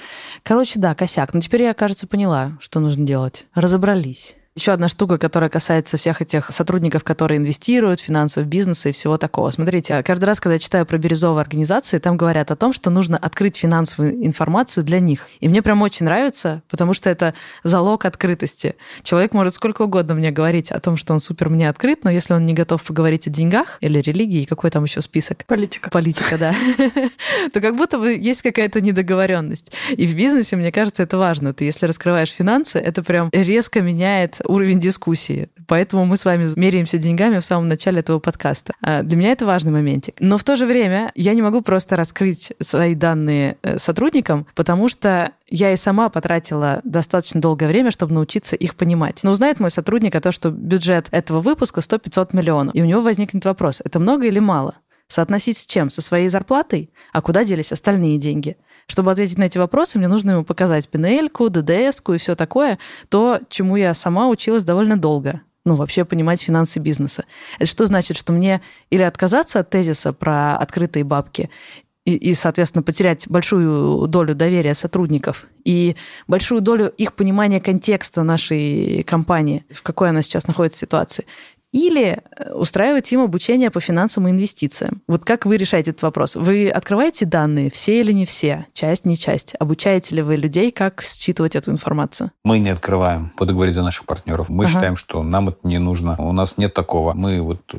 Короче, да, косяк. Но теперь я, кажется, поняла, что нужно делать. Разобрались. Еще одна штука, которая касается всех этих сотрудников, которые инвестируют, финансов бизнеса и всего такого. Смотрите, каждый раз, когда я читаю про бирюзовые организации, там говорят о том, что нужно открыть финансовую информацию для них. И мне прям очень нравится, потому что это залог открытости. Человек может сколько угодно мне говорить о том, что он супер мне открыт, но если он не готов поговорить о деньгах или религии, какой там еще список? Политика. политика, да, то как будто бы есть какая-то недоговоренность. И в бизнесе, мне кажется, это важно. Ты, если раскрываешь финансы, это прям резко меняет уровень дискуссии. Поэтому мы с вами меряемся деньгами в самом начале этого подкаста. А Для меня это важный моментик. Но в то же время я не могу просто раскрыть свои данные э, сотрудникам, потому что я и сама потратила достаточно долгое время, чтобы научиться их понимать. Но узнает мой сотрудник о том, что бюджет этого выпуска 100-500 миллионов, и у него возникнет вопрос, это много или мало? Соотносить с чем? Со своей зарплатой? А куда делись остальные деньги? Чтобы ответить на эти вопросы, мне нужно ему показать пнл ДДС-ку и все такое, то, чему я сама училась довольно долго. Ну, вообще понимать финансы бизнеса. Это что значит, что мне или отказаться от тезиса про открытые бабки, и, и, соответственно, потерять большую долю доверия сотрудников и большую долю их понимания контекста нашей компании, в какой она сейчас находится ситуации. Или э, устраивать им обучение по финансам и инвестициям. Вот как вы решаете этот вопрос? Вы открываете данные, все или не все, часть, не часть? Обучаете ли вы людей, как считывать эту информацию? Мы не открываем, буду говорить за наших партнеров. Мы Ага. считаем, что нам это не нужно. У нас нет такого. Мы вот э,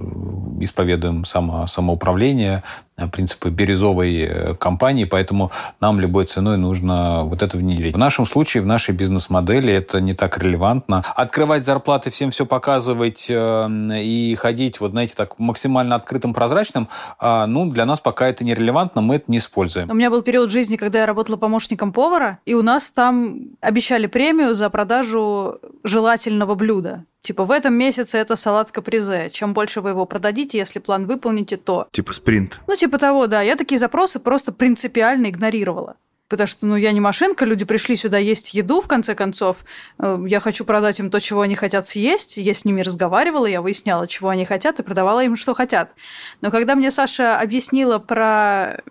исповедуем само, самоуправление, принципы бирюзовой э, компании, поэтому нам любой ценой нужно вот это внедрить. В нашем случае, в нашей бизнес-модели это не так релевантно. Открывать зарплаты, всем все показывать э, и ходить, вот знаете, так максимально открытым, прозрачным, а, ну, для нас пока это не релевантно, мы это не используем. У меня был период жизни, когда я работала помощником повара, и у нас там обещали премию за продажу желательного блюда. Типа в этом месяце это салат капризе. Чем больше вы его продадите, если план выполните, то... Типа спринт. Ну, типа того, да. Я такие запросы просто принципиально игнорировала. Потому что, ну, я не машинка, люди пришли сюда есть еду, в конце концов. Э, Я хочу продать им то, чего они хотят съесть. Я с ними разговаривала, я выясняла, чего они хотят, и продавала им, что хотят. Но когда мне Саша объяснила про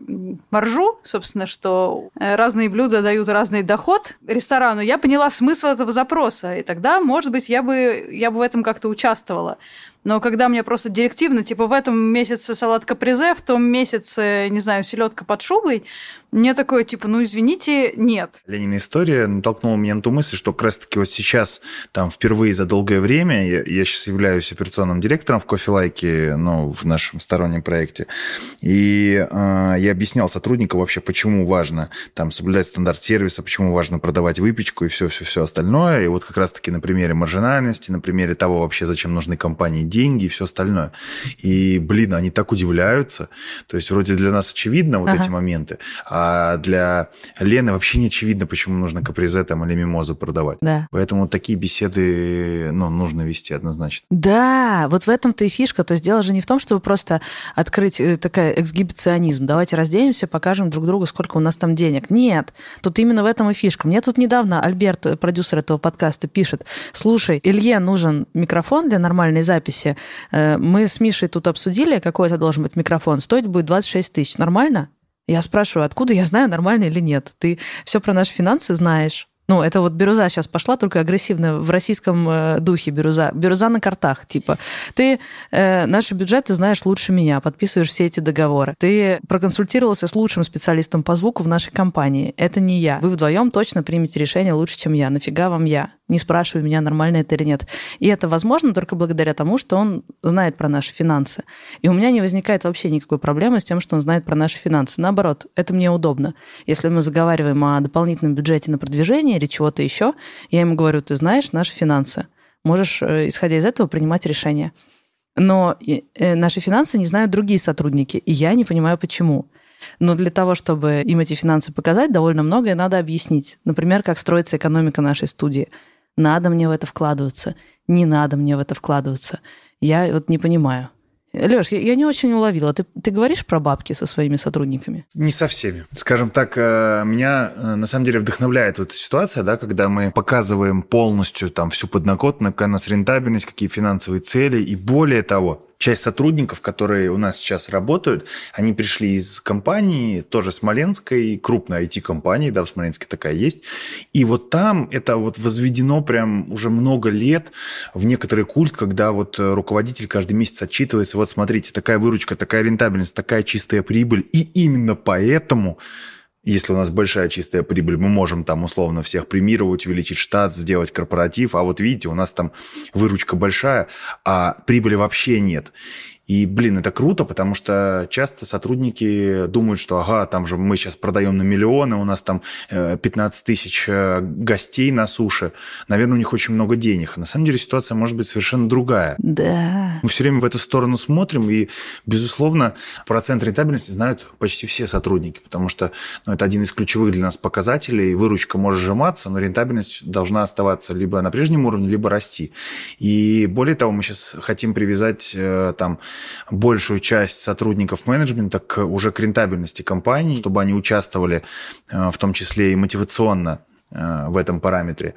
маржу, собственно, что э, разные блюда дают разный доход ресторану, я поняла смысл этого запроса. И тогда, может быть, я бы, я бы в этом как-то участвовала. Но когда мне просто директивно, типа в этом месяце салат капризе, в том месяце, не знаю, селедка под шубой, мне такое, типа, ну извините, нет. Ленина история натолкнула меня на ту мысль, что как раз-таки вот сейчас, там, впервые за долгое время, я, я сейчас являюсь операционным директором в Кофелайке, ну, в нашем стороннем проекте, и э, я объяснял сотрудникам вообще, почему важно там соблюдать стандарт сервиса, почему важно продавать выпечку и все-все-все остальное, и вот как раз-таки на примере маржинальности, на примере того вообще, зачем нужны компании деньги и все остальное. И, блин, они так удивляются, то есть вроде для нас очевидно вот Ага. эти моменты, а для Лены вообще не очевидно, почему нужно капризе там или мимозу продавать. Да. Поэтому такие беседы ну, нужно вести однозначно. Да, вот в этом-то и фишка. То есть дело же не в том, чтобы просто открыть э, такая эксгибиционизм. Давайте разденемся, покажем друг другу, сколько у нас там денег. Нет, тут именно в этом и фишка. Мне тут недавно Альберт, э, продюсер этого подкаста, пишет, слушай, Илье нужен микрофон для нормальной записи. Э, Мы с Мишей тут обсудили, какой это должен быть микрофон. Стоить будет 26 тысяч. Нормально? Я спрашиваю, откуда я знаю, нормально или нет? Ты все про наши финансы знаешь. Ну, это вот бирюза сейчас пошла, только агрессивно в российском э, духе бирюза. Бирюза на картах, типа. Ты э, наши бюджеты знаешь лучше меня, подписываешь все эти договоры. Ты проконсультировался с лучшим специалистом по звуку в нашей компании. Это не я. Вы вдвоем точно примете решение лучше, чем я. Нафига вам я? Не спрашивая меня, нормально это или нет. И это возможно только благодаря тому, что он знает про наши финансы. И у меня не возникает вообще никакой проблемы с тем, что он знает про наши финансы. Наоборот, это мне удобно. Если мы заговариваем о дополнительном бюджете на продвижение или чего-то еще, я ему говорю, ты знаешь наши финансы. Можешь, э, исходя из этого, принимать решения. Но э, наши финансы не знают другие сотрудники, и я не понимаю, почему. Но для того, чтобы им эти финансы показать, довольно многое надо объяснить. Например, как строится экономика нашей студии. Надо мне в это вкладываться, не надо мне в это вкладываться. Я вот не понимаю. Леш, я, я не очень уловила. Ты, ты говоришь про бабки со своими сотрудниками? Не со всеми. Скажем так, э, меня э, на самом деле вдохновляет вот эта ситуация, да, когда мы показываем полностью там всю подноготную, какая у нас рентабельность, какие финансовые цели. И более того, часть сотрудников, которые у нас сейчас работают, они пришли из компании, тоже смоленской, крупной IT-компании, да, в Смоленске такая есть. И вот там это вот возведено прям уже много лет в некоторый культ, когда вот руководитель каждый месяц отчитывается, вот смотрите, такая выручка, такая рентабельность, такая чистая прибыль. И именно поэтому если у нас большая чистая прибыль, мы можем там условно всех премировать, увеличить штат, сделать корпоратив, а вот видите, у нас там выручка большая, а прибыли вообще нет. И, блин, это круто, потому что часто сотрудники думают, что, ага, там же мы сейчас продаем на миллионы, у нас там 15 э, тысяч э, гостей на суше. Наверное, у них очень много денег. А на самом деле ситуация может быть совершенно другая. Да. Мы все время в эту сторону смотрим, и, безусловно, процент рентабельности знают почти все сотрудники, потому что ну, это один из ключевых для нас показателей. Выручка может сжиматься, но рентабельность должна оставаться либо на прежнем уровне, либо расти. И более того, мы сейчас хотим привязать э, там большую часть сотрудников менеджмента к, уже к рентабельности компании, чтобы они участвовали э, в том числе и мотивационно э, в этом параметре.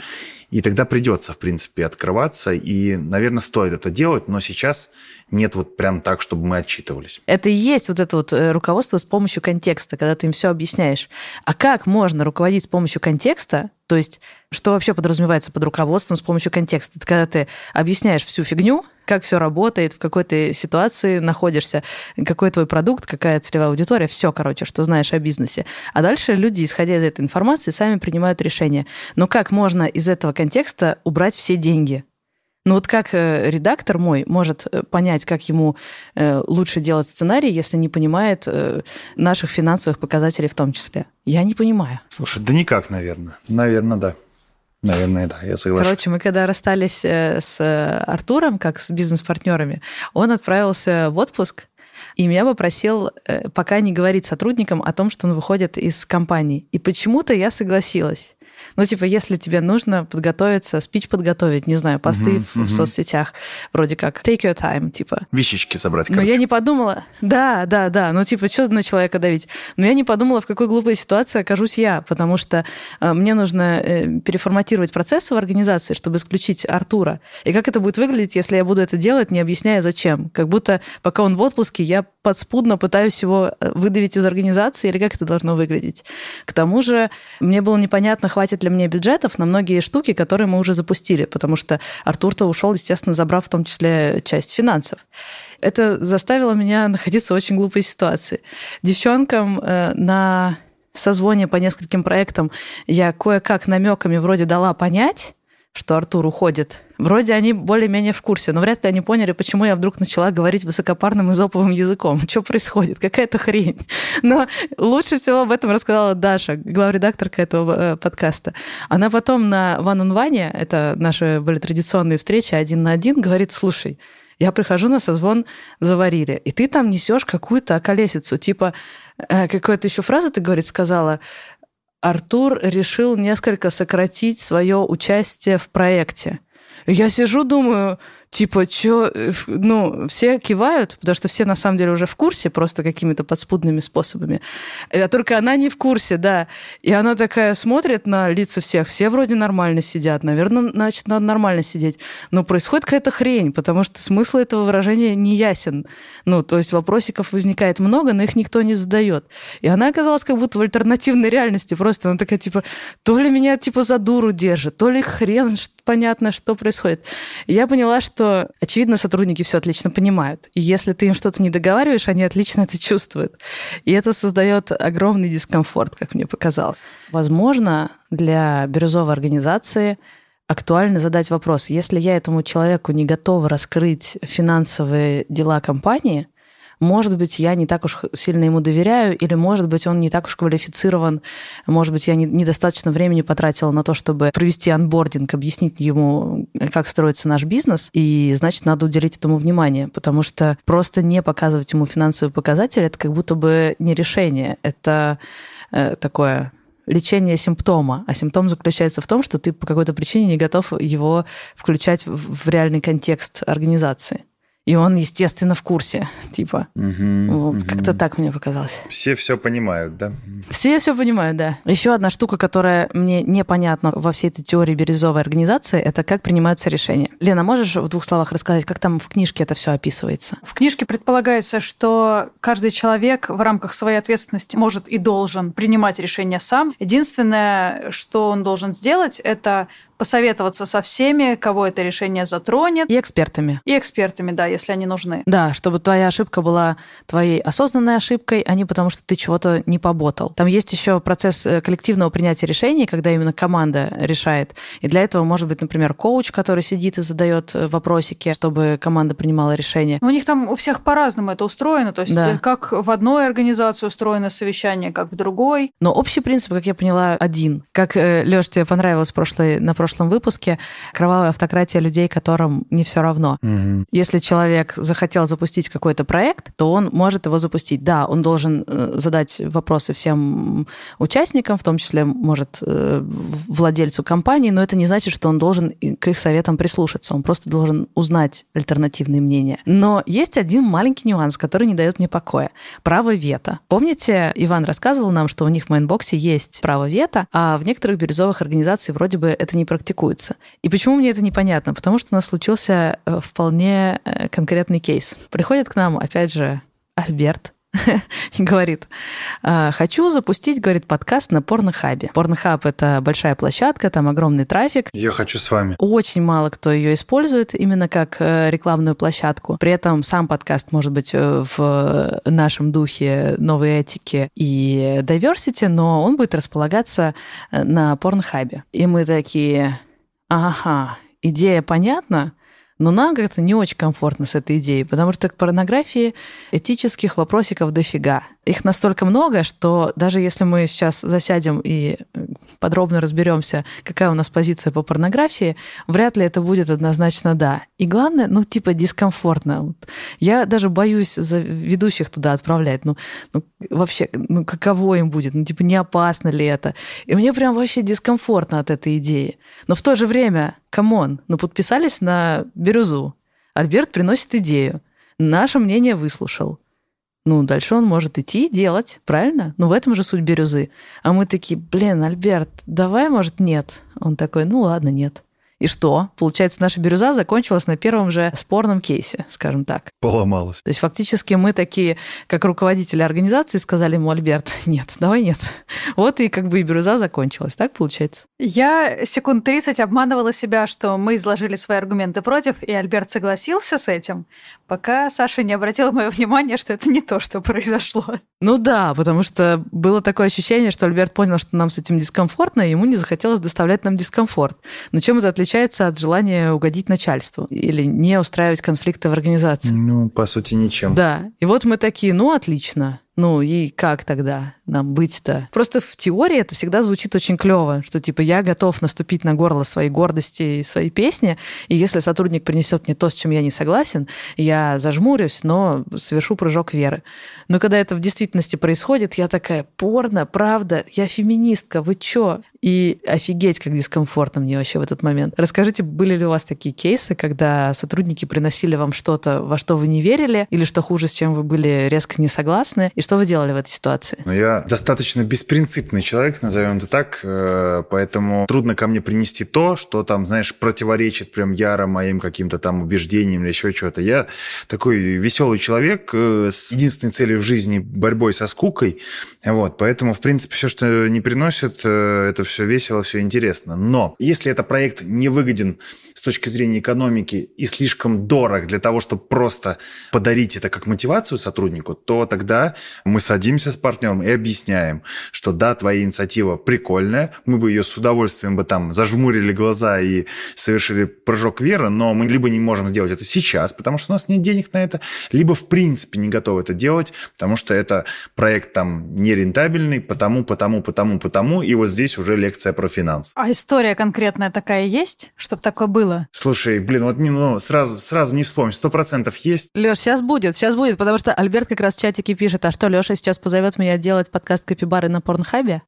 И тогда придется, в принципе, открываться. И, наверное, стоит это делать, но сейчас нет вот прям так, чтобы мы отчитывались. Это и есть вот это вот э, руководство с помощью контекста, когда ты им все объясняешь. А как можно руководить с помощью контекста? То есть, что вообще подразумевается под руководством с помощью контекста? Это когда ты объясняешь всю фигню, как все работает, в какой ты ситуации находишься, какой твой продукт, какая целевая аудитория, все, короче, что знаешь о бизнесе. А дальше люди, исходя из этой информации, сами принимают решения. Но как можно из этого контекста убрать все деньги? Ну вот как э, редактор мой может э, понять, как ему э, лучше делать сценарий, если не понимает наших финансовых показателей в том числе? Я не понимаю. Слушай, да никак, наверное. Наверное, да. Наверное, да, я согласен. Короче, мы когда расстались с Артуром, как с бизнес-партнерами, он отправился в отпуск, и меня попросил пока не говорить сотрудникам о том, что он выходит из компании. И почему-то я согласилась. Ну, типа, если тебе нужно подготовиться, спич подготовить, не знаю, посты uh-huh, в, uh-huh. в соцсетях, вроде как take your time, типа. Вещички собрать, короче. Но я не подумала, да, да, да, ну, типа, что на человека давить? Но я не подумала, в какой глупой ситуации окажусь я, потому что э, мне нужно э, переформатировать процессы в организации, чтобы исключить Артура. И как это будет выглядеть, если я буду это делать, не объясняя зачем? Как будто пока он в отпуске, я подспудно пытаюсь его э, выдавить из организации, или как это должно выглядеть? К тому же мне было непонятно, хватит ли мне бюджетов на многие штуки, которые мы уже запустили, потому что Артур-то ушел, естественно, забрав в том числе часть финансов. Это заставило меня находиться в очень глупой ситуации. Девчонкам э, на созвоне по нескольким проектам я кое-как намеками вроде дала понять, что Артур уходит. Вроде они более-менее в курсе, но вряд ли они поняли, почему я вдруг начала говорить высокопарным изоповым языком. Что происходит? Какая-то хрень. Но лучше всего об этом рассказала Даша, главредакторка этого э, подкаста. Она потом на One on One, это наши были традиционные встречи один на один, говорит, слушай, я прихожу на созвон заварили, и ты там несешь какую-то околесицу, типа э, какую-то еще фразу ты, говорит, сказала, Артур решил несколько сократить свое участие в проекте. Я сижу, думаю, типа, что, э, ну, все кивают, потому что все на самом деле уже в курсе, просто какими-то подспудными способами. А только она не в курсе, да. И она такая смотрит на лица всех, все вроде нормально сидят, наверное, значит, надо нормально сидеть. Но происходит какая-то хрень, потому что смысл этого выражения не ясен. Ну, то есть вопросиков возникает много, но их никто не задает. И она оказалась как будто в альтернативной реальности. Просто она такая, типа, то ли меня, типа, за дуру держит, то ли хрен понятно, что происходит. И я поняла, что, очевидно, сотрудники все отлично понимают. И если ты им что-то не договариваешь, они отлично это чувствуют. И это создает огромный дискомфорт, как мне показалось. Возможно, для бирюзовой организации актуально задать вопрос. Если я этому человеку не готова раскрыть финансовые дела компании, может быть, я не так уж сильно ему доверяю, или, может быть, он не так уж квалифицирован, может быть, я не, недостаточно времени потратила на то, чтобы провести анбординг, объяснить ему, как строится наш бизнес, и, значит, надо уделить этому внимание, потому что просто не показывать ему финансовые показатели, это как будто бы не решение, это э, такое лечение симптома, а симптом заключается в том, что ты по какой-то причине не готов его включать в реальный контекст организации. И он, естественно, в курсе, типа. Мгм, Вот, мгм. Как-то так мне показалось. Все все понимают, да? Все все понимают, да. Еще одна штука, которая мне непонятна во всей этой теории бирюзовой организации, это как принимаются решения. Лена, можешь в двух словах рассказать, как там в книжке это все описывается? В книжке предполагается, что каждый человек в рамках своей ответственности может и должен принимать решения сам. Единственное, что он должен сделать, это посоветоваться со всеми, кого это решение затронет, И экспертами. и экспертами, да, если они нужны. Да, чтобы твоя ошибка была твоей осознанной ошибкой, а не потому, что ты чего-то не поботал. Там есть еще процесс э, коллективного принятия решений, когда именно команда решает. И для этого может быть, например, коуч, который сидит и задает э, вопросики, чтобы команда принимала решение. У них там у всех по-разному это устроено, то есть Да. э, как в одной организации устроено совещание, как в другой. Но общий принцип, как я поняла, один. Как, Леш, тебе понравилось в прошлой, на прошлом выпуске, кровавая автократия людей, которым не все равно. Мгм. Если человек захотел запустить какой-то проект, то он может его запустить. Да, он должен э, задать вопросы всем участникам, в том числе, может, э, владельцу компании, но это не значит, что он должен к их советам прислушаться. Он просто должен узнать альтернативные мнения. Но есть один маленький нюанс, который не дает мне покоя. Право вето. Помните, Иван рассказывал нам, что у них в Mindbox е есть право вето, а в некоторых бирюзовых организациях вроде бы это не практикуется. И почему мне это непонятно? Потому что у нас случился э, вполне э, конкретный кейс. Приходит к нам, опять же, Альберт, и говорит, «А, хочу запустить, говорит, подкаст на Pornhub е. Pornhub — это большая площадка, там огромный трафик, Я хочу с вами. очень мало кто ее использует именно как э, рекламную площадку. При этом сам подкаст может быть э, в нашем духе новой этики и diversity, но он будет располагаться э, на порнхабе. И мы такие, ага, идея понятна, но нам как-то не очень комфортно с этой идеей, потому что к порнографии этических вопросиков дофига. Их настолько много, что даже если мы сейчас засядем и э, подробно разберемся, какая у нас позиция по порнографии, вряд ли это будет однозначно да. И главное, ну, типа, дискомфортно. Я даже боюсь за ведущих туда отправлять. Ну, ну, вообще, ну, каково им будет? Ну, типа, не опасно ли это? И мне прям вообще дискомфортно от этой идеи. Но в то же время, come on, ну, подписались на бирюзу. Альберт приносит идею. Наше мнение выслушал. Ну, дальше он может идти и делать, правильно? Ну, в этом же суть бирюзы. А мы такие, блин, Альберт, давай, может, нет? Он такой, ну ладно, нет. И что? Получается, наша бирюза закончилась на первом же спорном кейсе, скажем так. Поломалось. То есть фактически мы такие, как руководители организации, сказали ему, Альберт, нет, давай нет. Вот и как бы и бирюза закончилась, так получается? Я секунд 30 обманывала себя, что мы изложили свои аргументы против, и Альберт согласился с этим, пока Саша не обратила мое внимание, что это не то, что произошло. Ну да, потому что было такое ощущение, что Альберт понял, что нам с этим дискомфортно, и ему не захотелось доставлять нам дискомфорт. Но чем это отличается от желания угодить начальству или не устраивать конфликты в организации? Ну, по сути, ничем. Да. И вот мы такие, ну, отлично. Ну и как тогда нам быть-то? Просто в теории это всегда звучит очень клево, что типа я готов наступить на горло своей гордости и своей песни, и если сотрудник принесет мне то, с чем я не согласен, я зажмурюсь, но совершу прыжок веры. Но когда это в действительности происходит, я такая, порно, правда, я феминистка, вы чё? И офигеть, как дискомфортно мне вообще в этот момент. Расскажите, были ли у вас такие кейсы, когда сотрудники приносили вам что-то, во что вы не верили, или что хуже, с чем вы были резко не согласны, и что вы делали в этой ситуации? Но я достаточно беспринципный человек, назовем это так, э, поэтому трудно ко мне принести то, что там, знаешь, противоречит прям яро моим каким-то там убеждениям или еще что-то. Я такой веселый человек э, с единственной целью в жизни борьбой со скукой, вот, поэтому, в принципе, все, что не приносит, э, это все весело, все интересно. Но если это проект не выгоден точки зрения экономики и слишком дорог для того, чтобы просто подарить это как мотивацию сотруднику, то тогда мы садимся с партнером и объясняем, что да, твоя инициатива прикольная, мы бы ее с удовольствием бы там зажмурили глаза и совершили прыжок веры, но мы либо не можем сделать это сейчас, потому что у нас нет денег на это, либо в принципе не готовы это делать, потому что это проект там нерентабельный, потому, потому, потому, потому, и вот здесь уже лекция про финанс. А история конкретная такая есть, чтобы такое было? Слушай, блин, вот ну, сразу, сразу не вспомнишь, сто процентов есть. Леш, сейчас будет, сейчас будет, потому что Альберт как раз в чатике пишет, а что, Леша сейчас позовет меня делать подкаст Капибары на Порнхабе?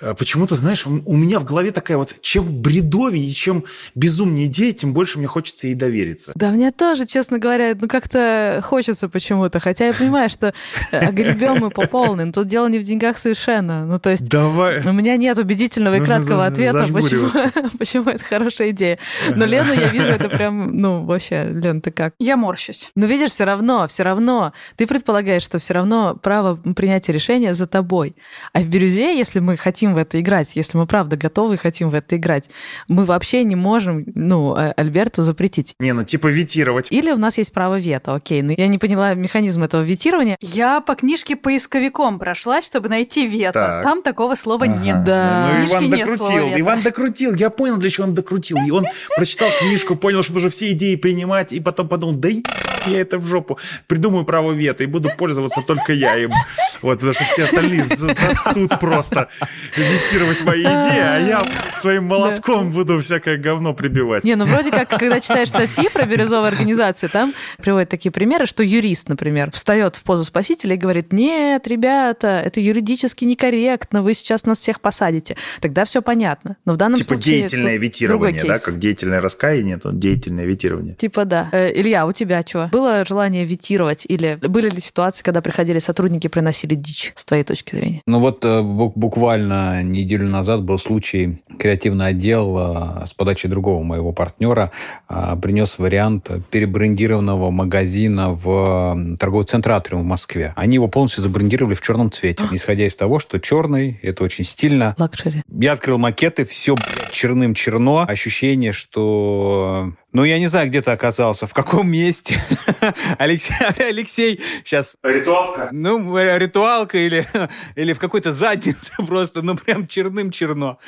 А Почему-то, знаешь, у меня в голове такая вот, чем бредовее и чем безумнее идея, тем больше мне хочется ей довериться. Да мне тоже, честно говоря, ну как-то хочется почему-то, хотя я понимаю, что э, гребем мы по полной, но тут дело не в деньгах совершенно. Ну то есть Давай. у меня нет убедительного и Нужно краткого за- ответа, почему, почему это хорошая идея. Но Лену я вижу, это прям, ну вообще, Лен, ты как? Я морщусь. Но видишь, все равно, все равно, ты предполагаешь, что все равно право принятия решения за тобой. А в бирюзе, если мы хотим в это играть, если мы правда готовы и хотим в это играть, мы вообще не можем, ну, э, Альберту запретить. Не, ну типа витировать. Или у нас есть право вето, окей. Но я не поняла механизм этого ветирования. Я по книжке поисковиком прошлась, чтобы найти вето. Так. Там такого слова Ага. нет. Да. Ну, Иван книжке нет слова докрутил. Иван докрутил. Я понял, для чего он докрутил. И он прочитал книжку, понял, что нужно все идеи принимать, и потом подумал, да е- я это в жопу. Придумаю право вето и буду пользоваться только я им. Вот, потому что все остальные за- засут просто имитировать мои идеи, а я своим молотком буду всякое говно прибивать. Не, ну вроде как, когда читаешь статьи про бирюзовые организации, там приводят такие примеры, что юрист, например, встает в позу спасителя и говорит, нет, ребята, это юридически некорректно, вы сейчас нас всех посадите. Тогда все понятно. Но в данном Типа случае... деятельное тут витирование, другой да, как деятельное раскаяние, то деятельное ветирование. Типа да. Э, Илья, у тебя что? Было желание ветировать? Или были ли ситуации, когда приходили сотрудники, приносили дичь, с твоей точки зрения? Ну вот э, бу- буквально неделю назад был случай, креативный отдел э, с подачи другого моего партнера э, принес вариант перебрендированного магазина в торговый центр Атриум в Москве. Они его полностью забрендировали в черном цвете, исходя из того, что черный, это очень стильно. Luxury. Я открыл макеты, все черным черно. Ощущение, что... Ну, я не знаю, где ты оказался, в каком месте. Алексей, Алексей сейчас Ритуалка? ну, э, ритуалка или, или в какой-то заднице просто, ну, прям черным черно.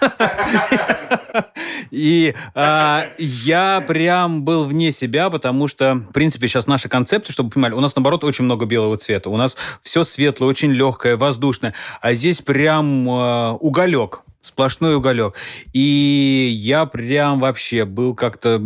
И а, я прям был вне себя, потому что, в принципе, сейчас наши концепты, чтобы вы понимали, у нас, наоборот, очень много белого цвета. У нас все светлое, очень легкое, воздушное. А здесь прям а, уголек. Сплошной уголек. И я прям вообще был как-то...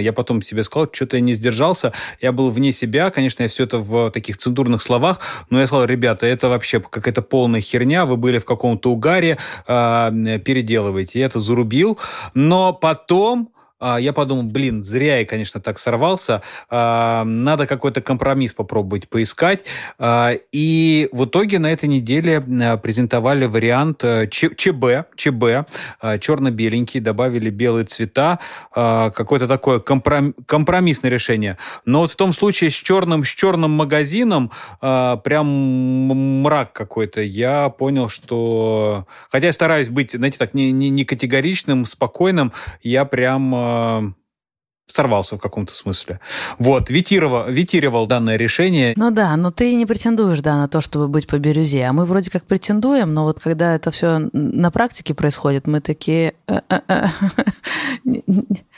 Я потом себе сказал, что-то я не сдержался. Я был вне себя. Конечно, я все это в таких цензурных словах. Но я сказал, ребята, это вообще какая-то полная херня. Вы были в каком-то угаре. а, переделывайте. Я это зарубил. Но потом... а, Я подумал, блин, зря я, конечно, так сорвался. А, Надо какой-то компромисс попробовать поискать. А, И в итоге на этой неделе презентовали вариант э, ЧБ, ЧБ, черно-беленький, добавили белые цвета, какое-то такое компром- компромиссное решение. Но вот в том случае с черным, с черным магазином прям мрак какой-то. Я понял, что... Хотя я стараюсь быть, знаете, так не, не, не категоричным, спокойным, я прям а, сорвался в каком-то смысле. Вот, витировал, витировал данное решение. Ну да, но ты не претендуешь, да, на то, чтобы быть по бирюзе. А мы вроде как претендуем, но вот когда это все на практике происходит, мы такие...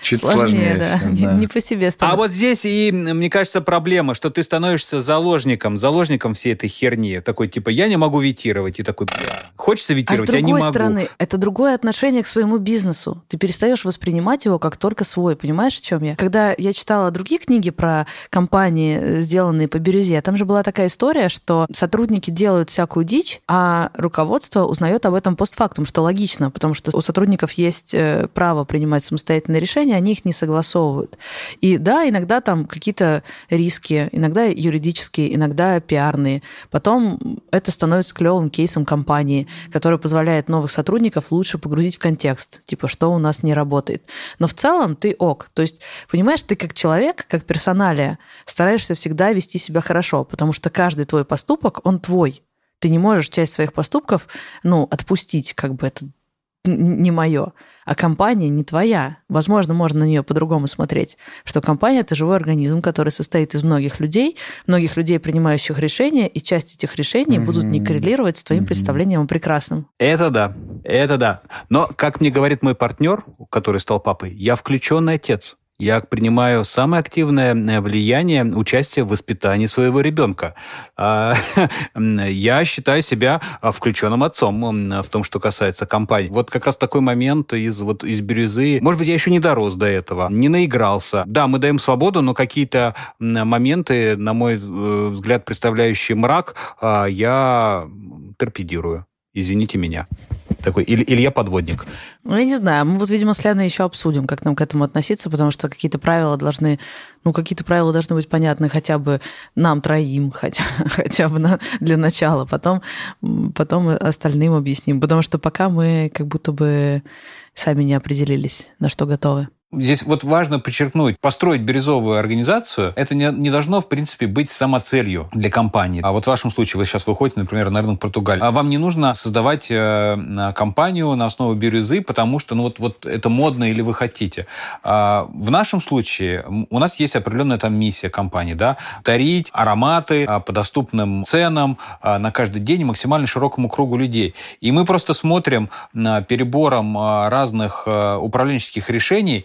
Чуть Сложнее, сложнее да. всё, Не- да. Не по себе А становится. вот здесь и, мне кажется, проблема, что ты становишься заложником, заложником всей этой херни. Такой, типа, я не могу витировать. И такой, «Бля, хочется А с витировать, я не другой могу. стороны, это другое отношение к своему бизнесу. Ты перестаешь воспринимать его как только свой. Понимаешь, в чем я? Когда я читала другие книги про компании, э, сделанные по бирюзе, там же была такая история, что сотрудники делают всякую дичь, а руководство узнает об этом постфактум, что логично, потому что у сотрудников есть э, право принимать самостоятельные решения, они их не согласовывают. И да, иногда там какие-то риски, иногда юридические, иногда пиарные. Потом это становится клевым кейсом компании, который позволяет новых сотрудников лучше погрузить в контекст, типа, что у нас не работает. Но в целом ты ок. То есть, понимаешь, ты как человек, как персоналия, стараешься всегда вести себя хорошо, потому что каждый твой поступок, он твой. Ты не можешь часть своих поступков, ну, отпустить, как бы это не мое, а компания не твоя. Возможно, можно на нее по-другому смотреть, что компания это живой организм, который состоит из многих людей, многих людей, принимающих решения, и часть этих решений mm-hmm. будут не коррелировать с твоим mm-hmm. представлением о прекрасном. Это да, это да. Но, как мне говорит мой партнер, который стал папой, я включенный отец. Я принимаю самое активное э, влияние, участие в воспитании своего ребенка. А, я считаю себя а, включенным отцом в том, что касается компании. Вот как раз такой момент из, вот, из бирюзы. Может быть, я еще не дорос до этого, не наигрался. Да, мы даем свободу, но какие-то моменты, на мой э, взгляд, представляющие мрак, а, я торпедирую. Извините меня. Такой Илья подводник. Ну, я не знаю. Мы вот, видимо, с Леной еще обсудим, как нам к этому относиться, потому что какие-то правила должны, ну, какие-то правила должны быть понятны хотя бы нам троим, хотя, хотя бы на, для начала. Потом, потом остальным объясним. Потому что пока мы как будто бы сами не определились, на что готовы. Здесь вот важно подчеркнуть, построить бирюзовую организацию, это не, не должно, в принципе, быть самоцелью для компании. А вот в вашем случае вы сейчас выходите, например, на рынок Португалии, а вам не нужно создавать э, компанию на основе бирюзы, потому что ну, вот, вот это модно или вы хотите. А в нашем случае у нас есть определенная там миссия компании, да, дарить ароматы а, по доступным ценам а, на каждый день максимально широкому кругу людей. И мы просто смотрим перебором а, разных а, управленческих решений,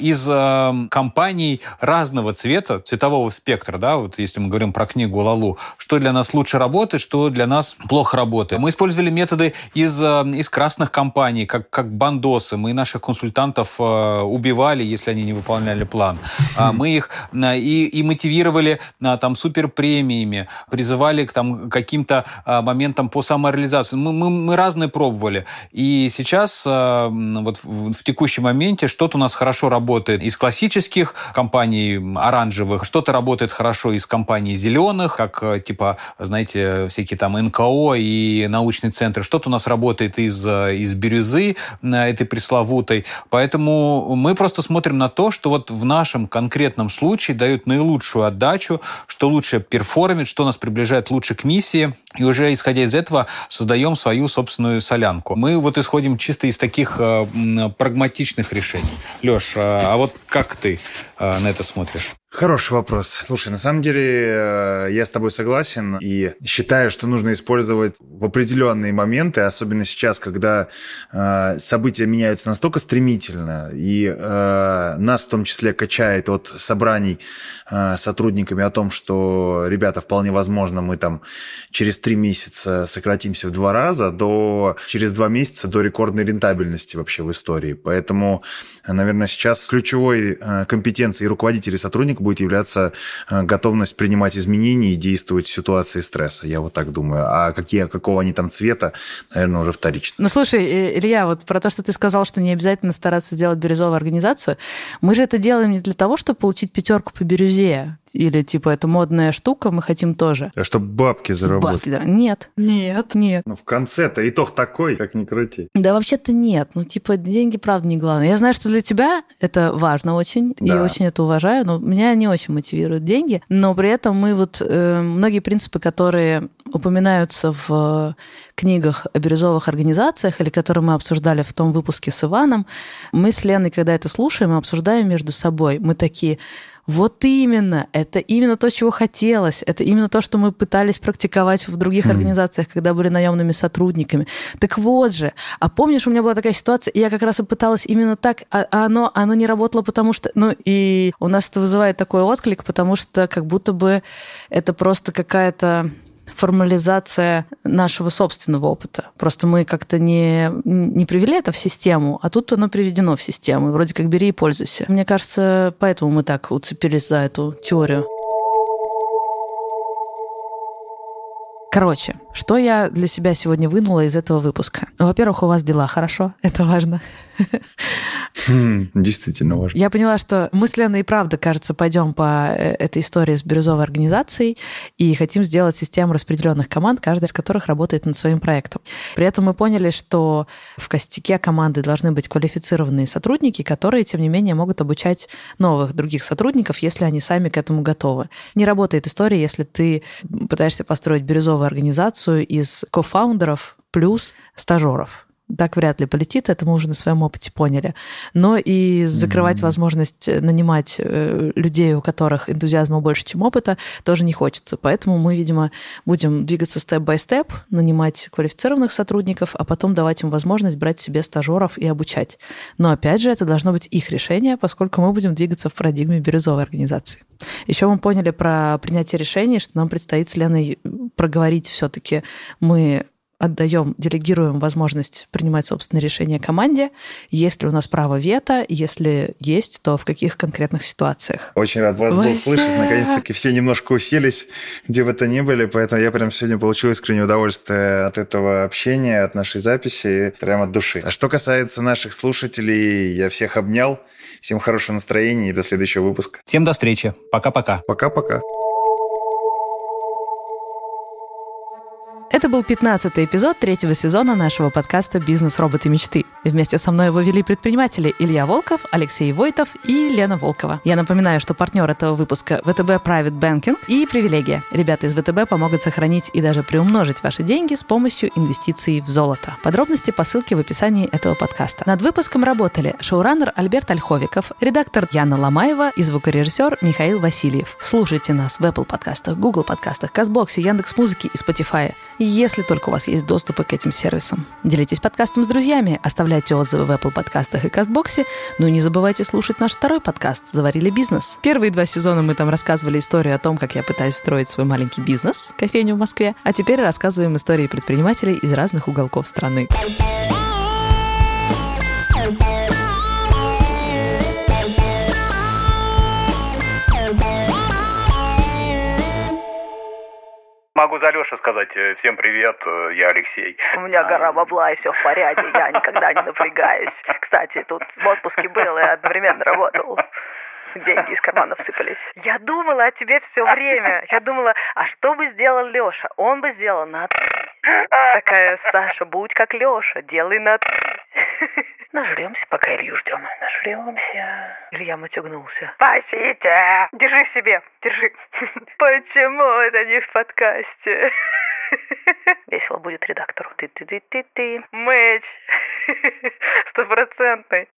из а, компаний разного цвета, цветового спектра, да, вот если мы говорим про книгу Лалу, что для нас лучше работает, что для нас плохо работает. Мы использовали методы из, а, из красных компаний, как, как бандосы. Мы наших консультантов убивали, если они не выполняли план. Мы их и, и мотивировали там суперпремиями, призывали к там, каким-то моментам по самореализации. Мы, мы, мы разные пробовали. И сейчас вот в, в текущем моменте что-то у нас хорошо работает из классических компаний оранжевых, что-то работает хорошо из компаний зеленых, как э, типа, знаете, всякие там НКО и научные центры, что-то у нас работает из, э, из бирюзы э, этой пресловутой. Поэтому мы просто смотрим на то, что вот в нашем конкретном случае дают наилучшую отдачу, что лучше перформит, что нас приближает лучше к миссии, и уже исходя из этого создаем свою собственную солянку. Мы вот исходим чисто из таких прагматичных решений. Леш, а, а вот как ты э, на это смотришь? Хороший вопрос. Слушай, на самом деле э, я с тобой согласен и считаю, что нужно использовать в определенные моменты, особенно сейчас, когда э, события меняются настолько стремительно, и э, нас в том числе качает от собраний э, сотрудниками о том, что, ребята, вполне возможно, мы там через три месяца сократимся в два раза, до через два месяца до рекордной рентабельности вообще в истории. Поэтому, наверное, сейчас ключевой э, компетенцией руководителей сотрудников будет являться э, готовность принимать изменения и действовать в ситуации стресса. Я вот так думаю. А какие, какого они там цвета, наверное, уже вторично. Ну, слушай, э, Илья, вот про то, что ты сказал, что не обязательно стараться сделать бирюзовую организацию, мы же это делаем не для того, чтобы получить пятерку по бирюзе или типа это модная штука, мы хотим тоже. А чтобы бабки заработать? Бабки, нет. Нет. Нет. Ну, в конце-то итог такой, как ни крути. Да вообще-то нет. Ну, типа, деньги, правда, не главное. Я знаю, что для тебя это важно очень, да. и очень это уважаю, но меня не очень мотивируют деньги, но при этом мы вот э, многие принципы, которые упоминаются в книгах о бирюзовых организациях или которые мы обсуждали в том выпуске с Иваном, мы с Леной, когда это слушаем, обсуждаем между собой. Мы такие, вот именно, это именно то, чего хотелось, это именно то, что мы пытались практиковать в других хм. организациях, когда были наемными сотрудниками. Так вот же, а помнишь, у меня была такая ситуация, и я как раз и пыталась именно так, а, а оно, оно не работало, потому что, ну и у нас это вызывает такой отклик, потому что как будто бы это просто какая-то формализация нашего собственного опыта. Просто мы как-то не, не привели это в систему, а тут оно приведено в систему. Вроде как бери и пользуйся. Мне кажется, поэтому мы так уцепились за эту теорию. Короче, что я для себя сегодня вынула из этого выпуска? Во-первых, у вас дела хорошо, это важно. Хм, действительно важно. Я поняла, что мы с Леной и правда, кажется, пойдем по э, этой истории с бирюзовой организацией и хотим сделать систему распределенных команд, каждая из которых работает над своим проектом. При этом мы поняли, что в костяке команды должны быть квалифицированные сотрудники, которые, тем не менее, могут обучать новых других сотрудников, если они сами к этому готовы. Не работает история, если ты пытаешься построить бирюзовую организацию из кофаундеров плюс стажеров так вряд ли полетит, это мы уже на своем опыте поняли. Но и закрывать mm-hmm. возможность нанимать э, людей, у которых энтузиазма больше, чем опыта, тоже не хочется. Поэтому мы, видимо, будем двигаться степ-бай-степ, нанимать квалифицированных сотрудников, а потом давать им возможность брать себе стажеров и обучать. Но опять же, это должно быть их решение, поскольку мы будем двигаться в парадигме бирюзовой организации. Еще мы поняли про принятие решений, что нам предстоит с Леной проговорить все-таки мы отдаем, делегируем возможность принимать собственные решения команде, есть ли у нас право вето, если есть, то в каких конкретных ситуациях. Очень рад вас Вообще... был слышать, наконец-таки все немножко уселись, где бы то ни были, поэтому я прям сегодня получил искреннее удовольствие от этого общения, от нашей записи, прямо от души. А что касается наших слушателей, я всех обнял, всем хорошего настроения и до следующего выпуска. Всем до встречи, пока-пока. Пока-пока. Это был 15-й эпизод третьего сезона нашего подкаста «Бизнес. Роботы. Мечты». Вместе со мной его вели предприниматели Илья Волков, Алексей Войтов и Лена Волкова. Я напоминаю, что партнер этого выпуска – ВТБ Private Banking и «Привилегия». Ребята из ВТБ помогут сохранить и даже приумножить ваши деньги с помощью инвестиций в золото. Подробности по ссылке в описании этого подкаста. Над выпуском работали шоураннер Альберт Ольховиков, редактор Яна Ломаева и звукорежиссер Михаил Васильев. Слушайте нас в Apple подкастах, Google подкастах, Казбоксе, Яндекс.Музыке и Spotify если только у вас есть доступы к этим сервисам. Делитесь подкастом с друзьями, оставляйте отзывы в Apple подкастах и Кастбоксе, ну и не забывайте слушать наш второй подкаст «Заварили бизнес». Первые два сезона мы там рассказывали историю о том, как я пытаюсь строить свой маленький бизнес, кофейню в Москве, а теперь рассказываем истории предпринимателей из разных уголков страны. Могу за Лешу сказать. Э, всем привет, э, я Алексей. У меня гора бабла, и все в порядке, я никогда не напрягаюсь. Кстати, тут в отпуске был и одновременно работал. Деньги из карманов сыпались. Я думала о тебе все время. Я думала, а что бы сделал Леша? Он бы сделал на Такая, Саша, будь как Леша, делай на Нажремся, пока Илью ждем. Нажремся. Илья матюгнулся. Спасите! Держи себе, держи. Почему это не в подкасте? Весело будет редактору. Ты-ты-ты-ты-ты. Мэч. Стопроцентный.